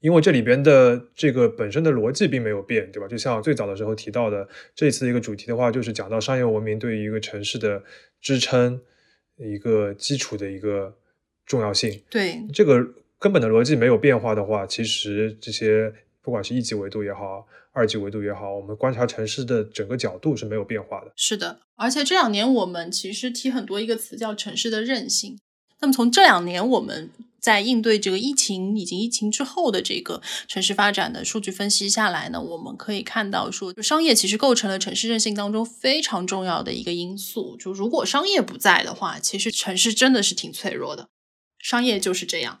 因为这里边的这个本身的逻辑并没有变，对吧？就像最早的时候提到的，这一次一个主题的话，就是讲到商业文明对于一个城市的支撑一个基础的一个重要性。对，这个根本的逻辑没有变化的话，其实这些不管是一级维度也好。二级维度也好，我们观察城市的整个角度是没有变化的。是的，而且这两年我们其实提很多一个词叫城市的韧性。那么从这两年我们在应对这个疫情以及疫情之后的这个城市发展的数据分析下来呢，我们可以看到说，就商业其实构成了城市韧性当中非常重要的一个因素。就如果商业不在的话，其实城市真的是挺脆弱的。商业就是这样。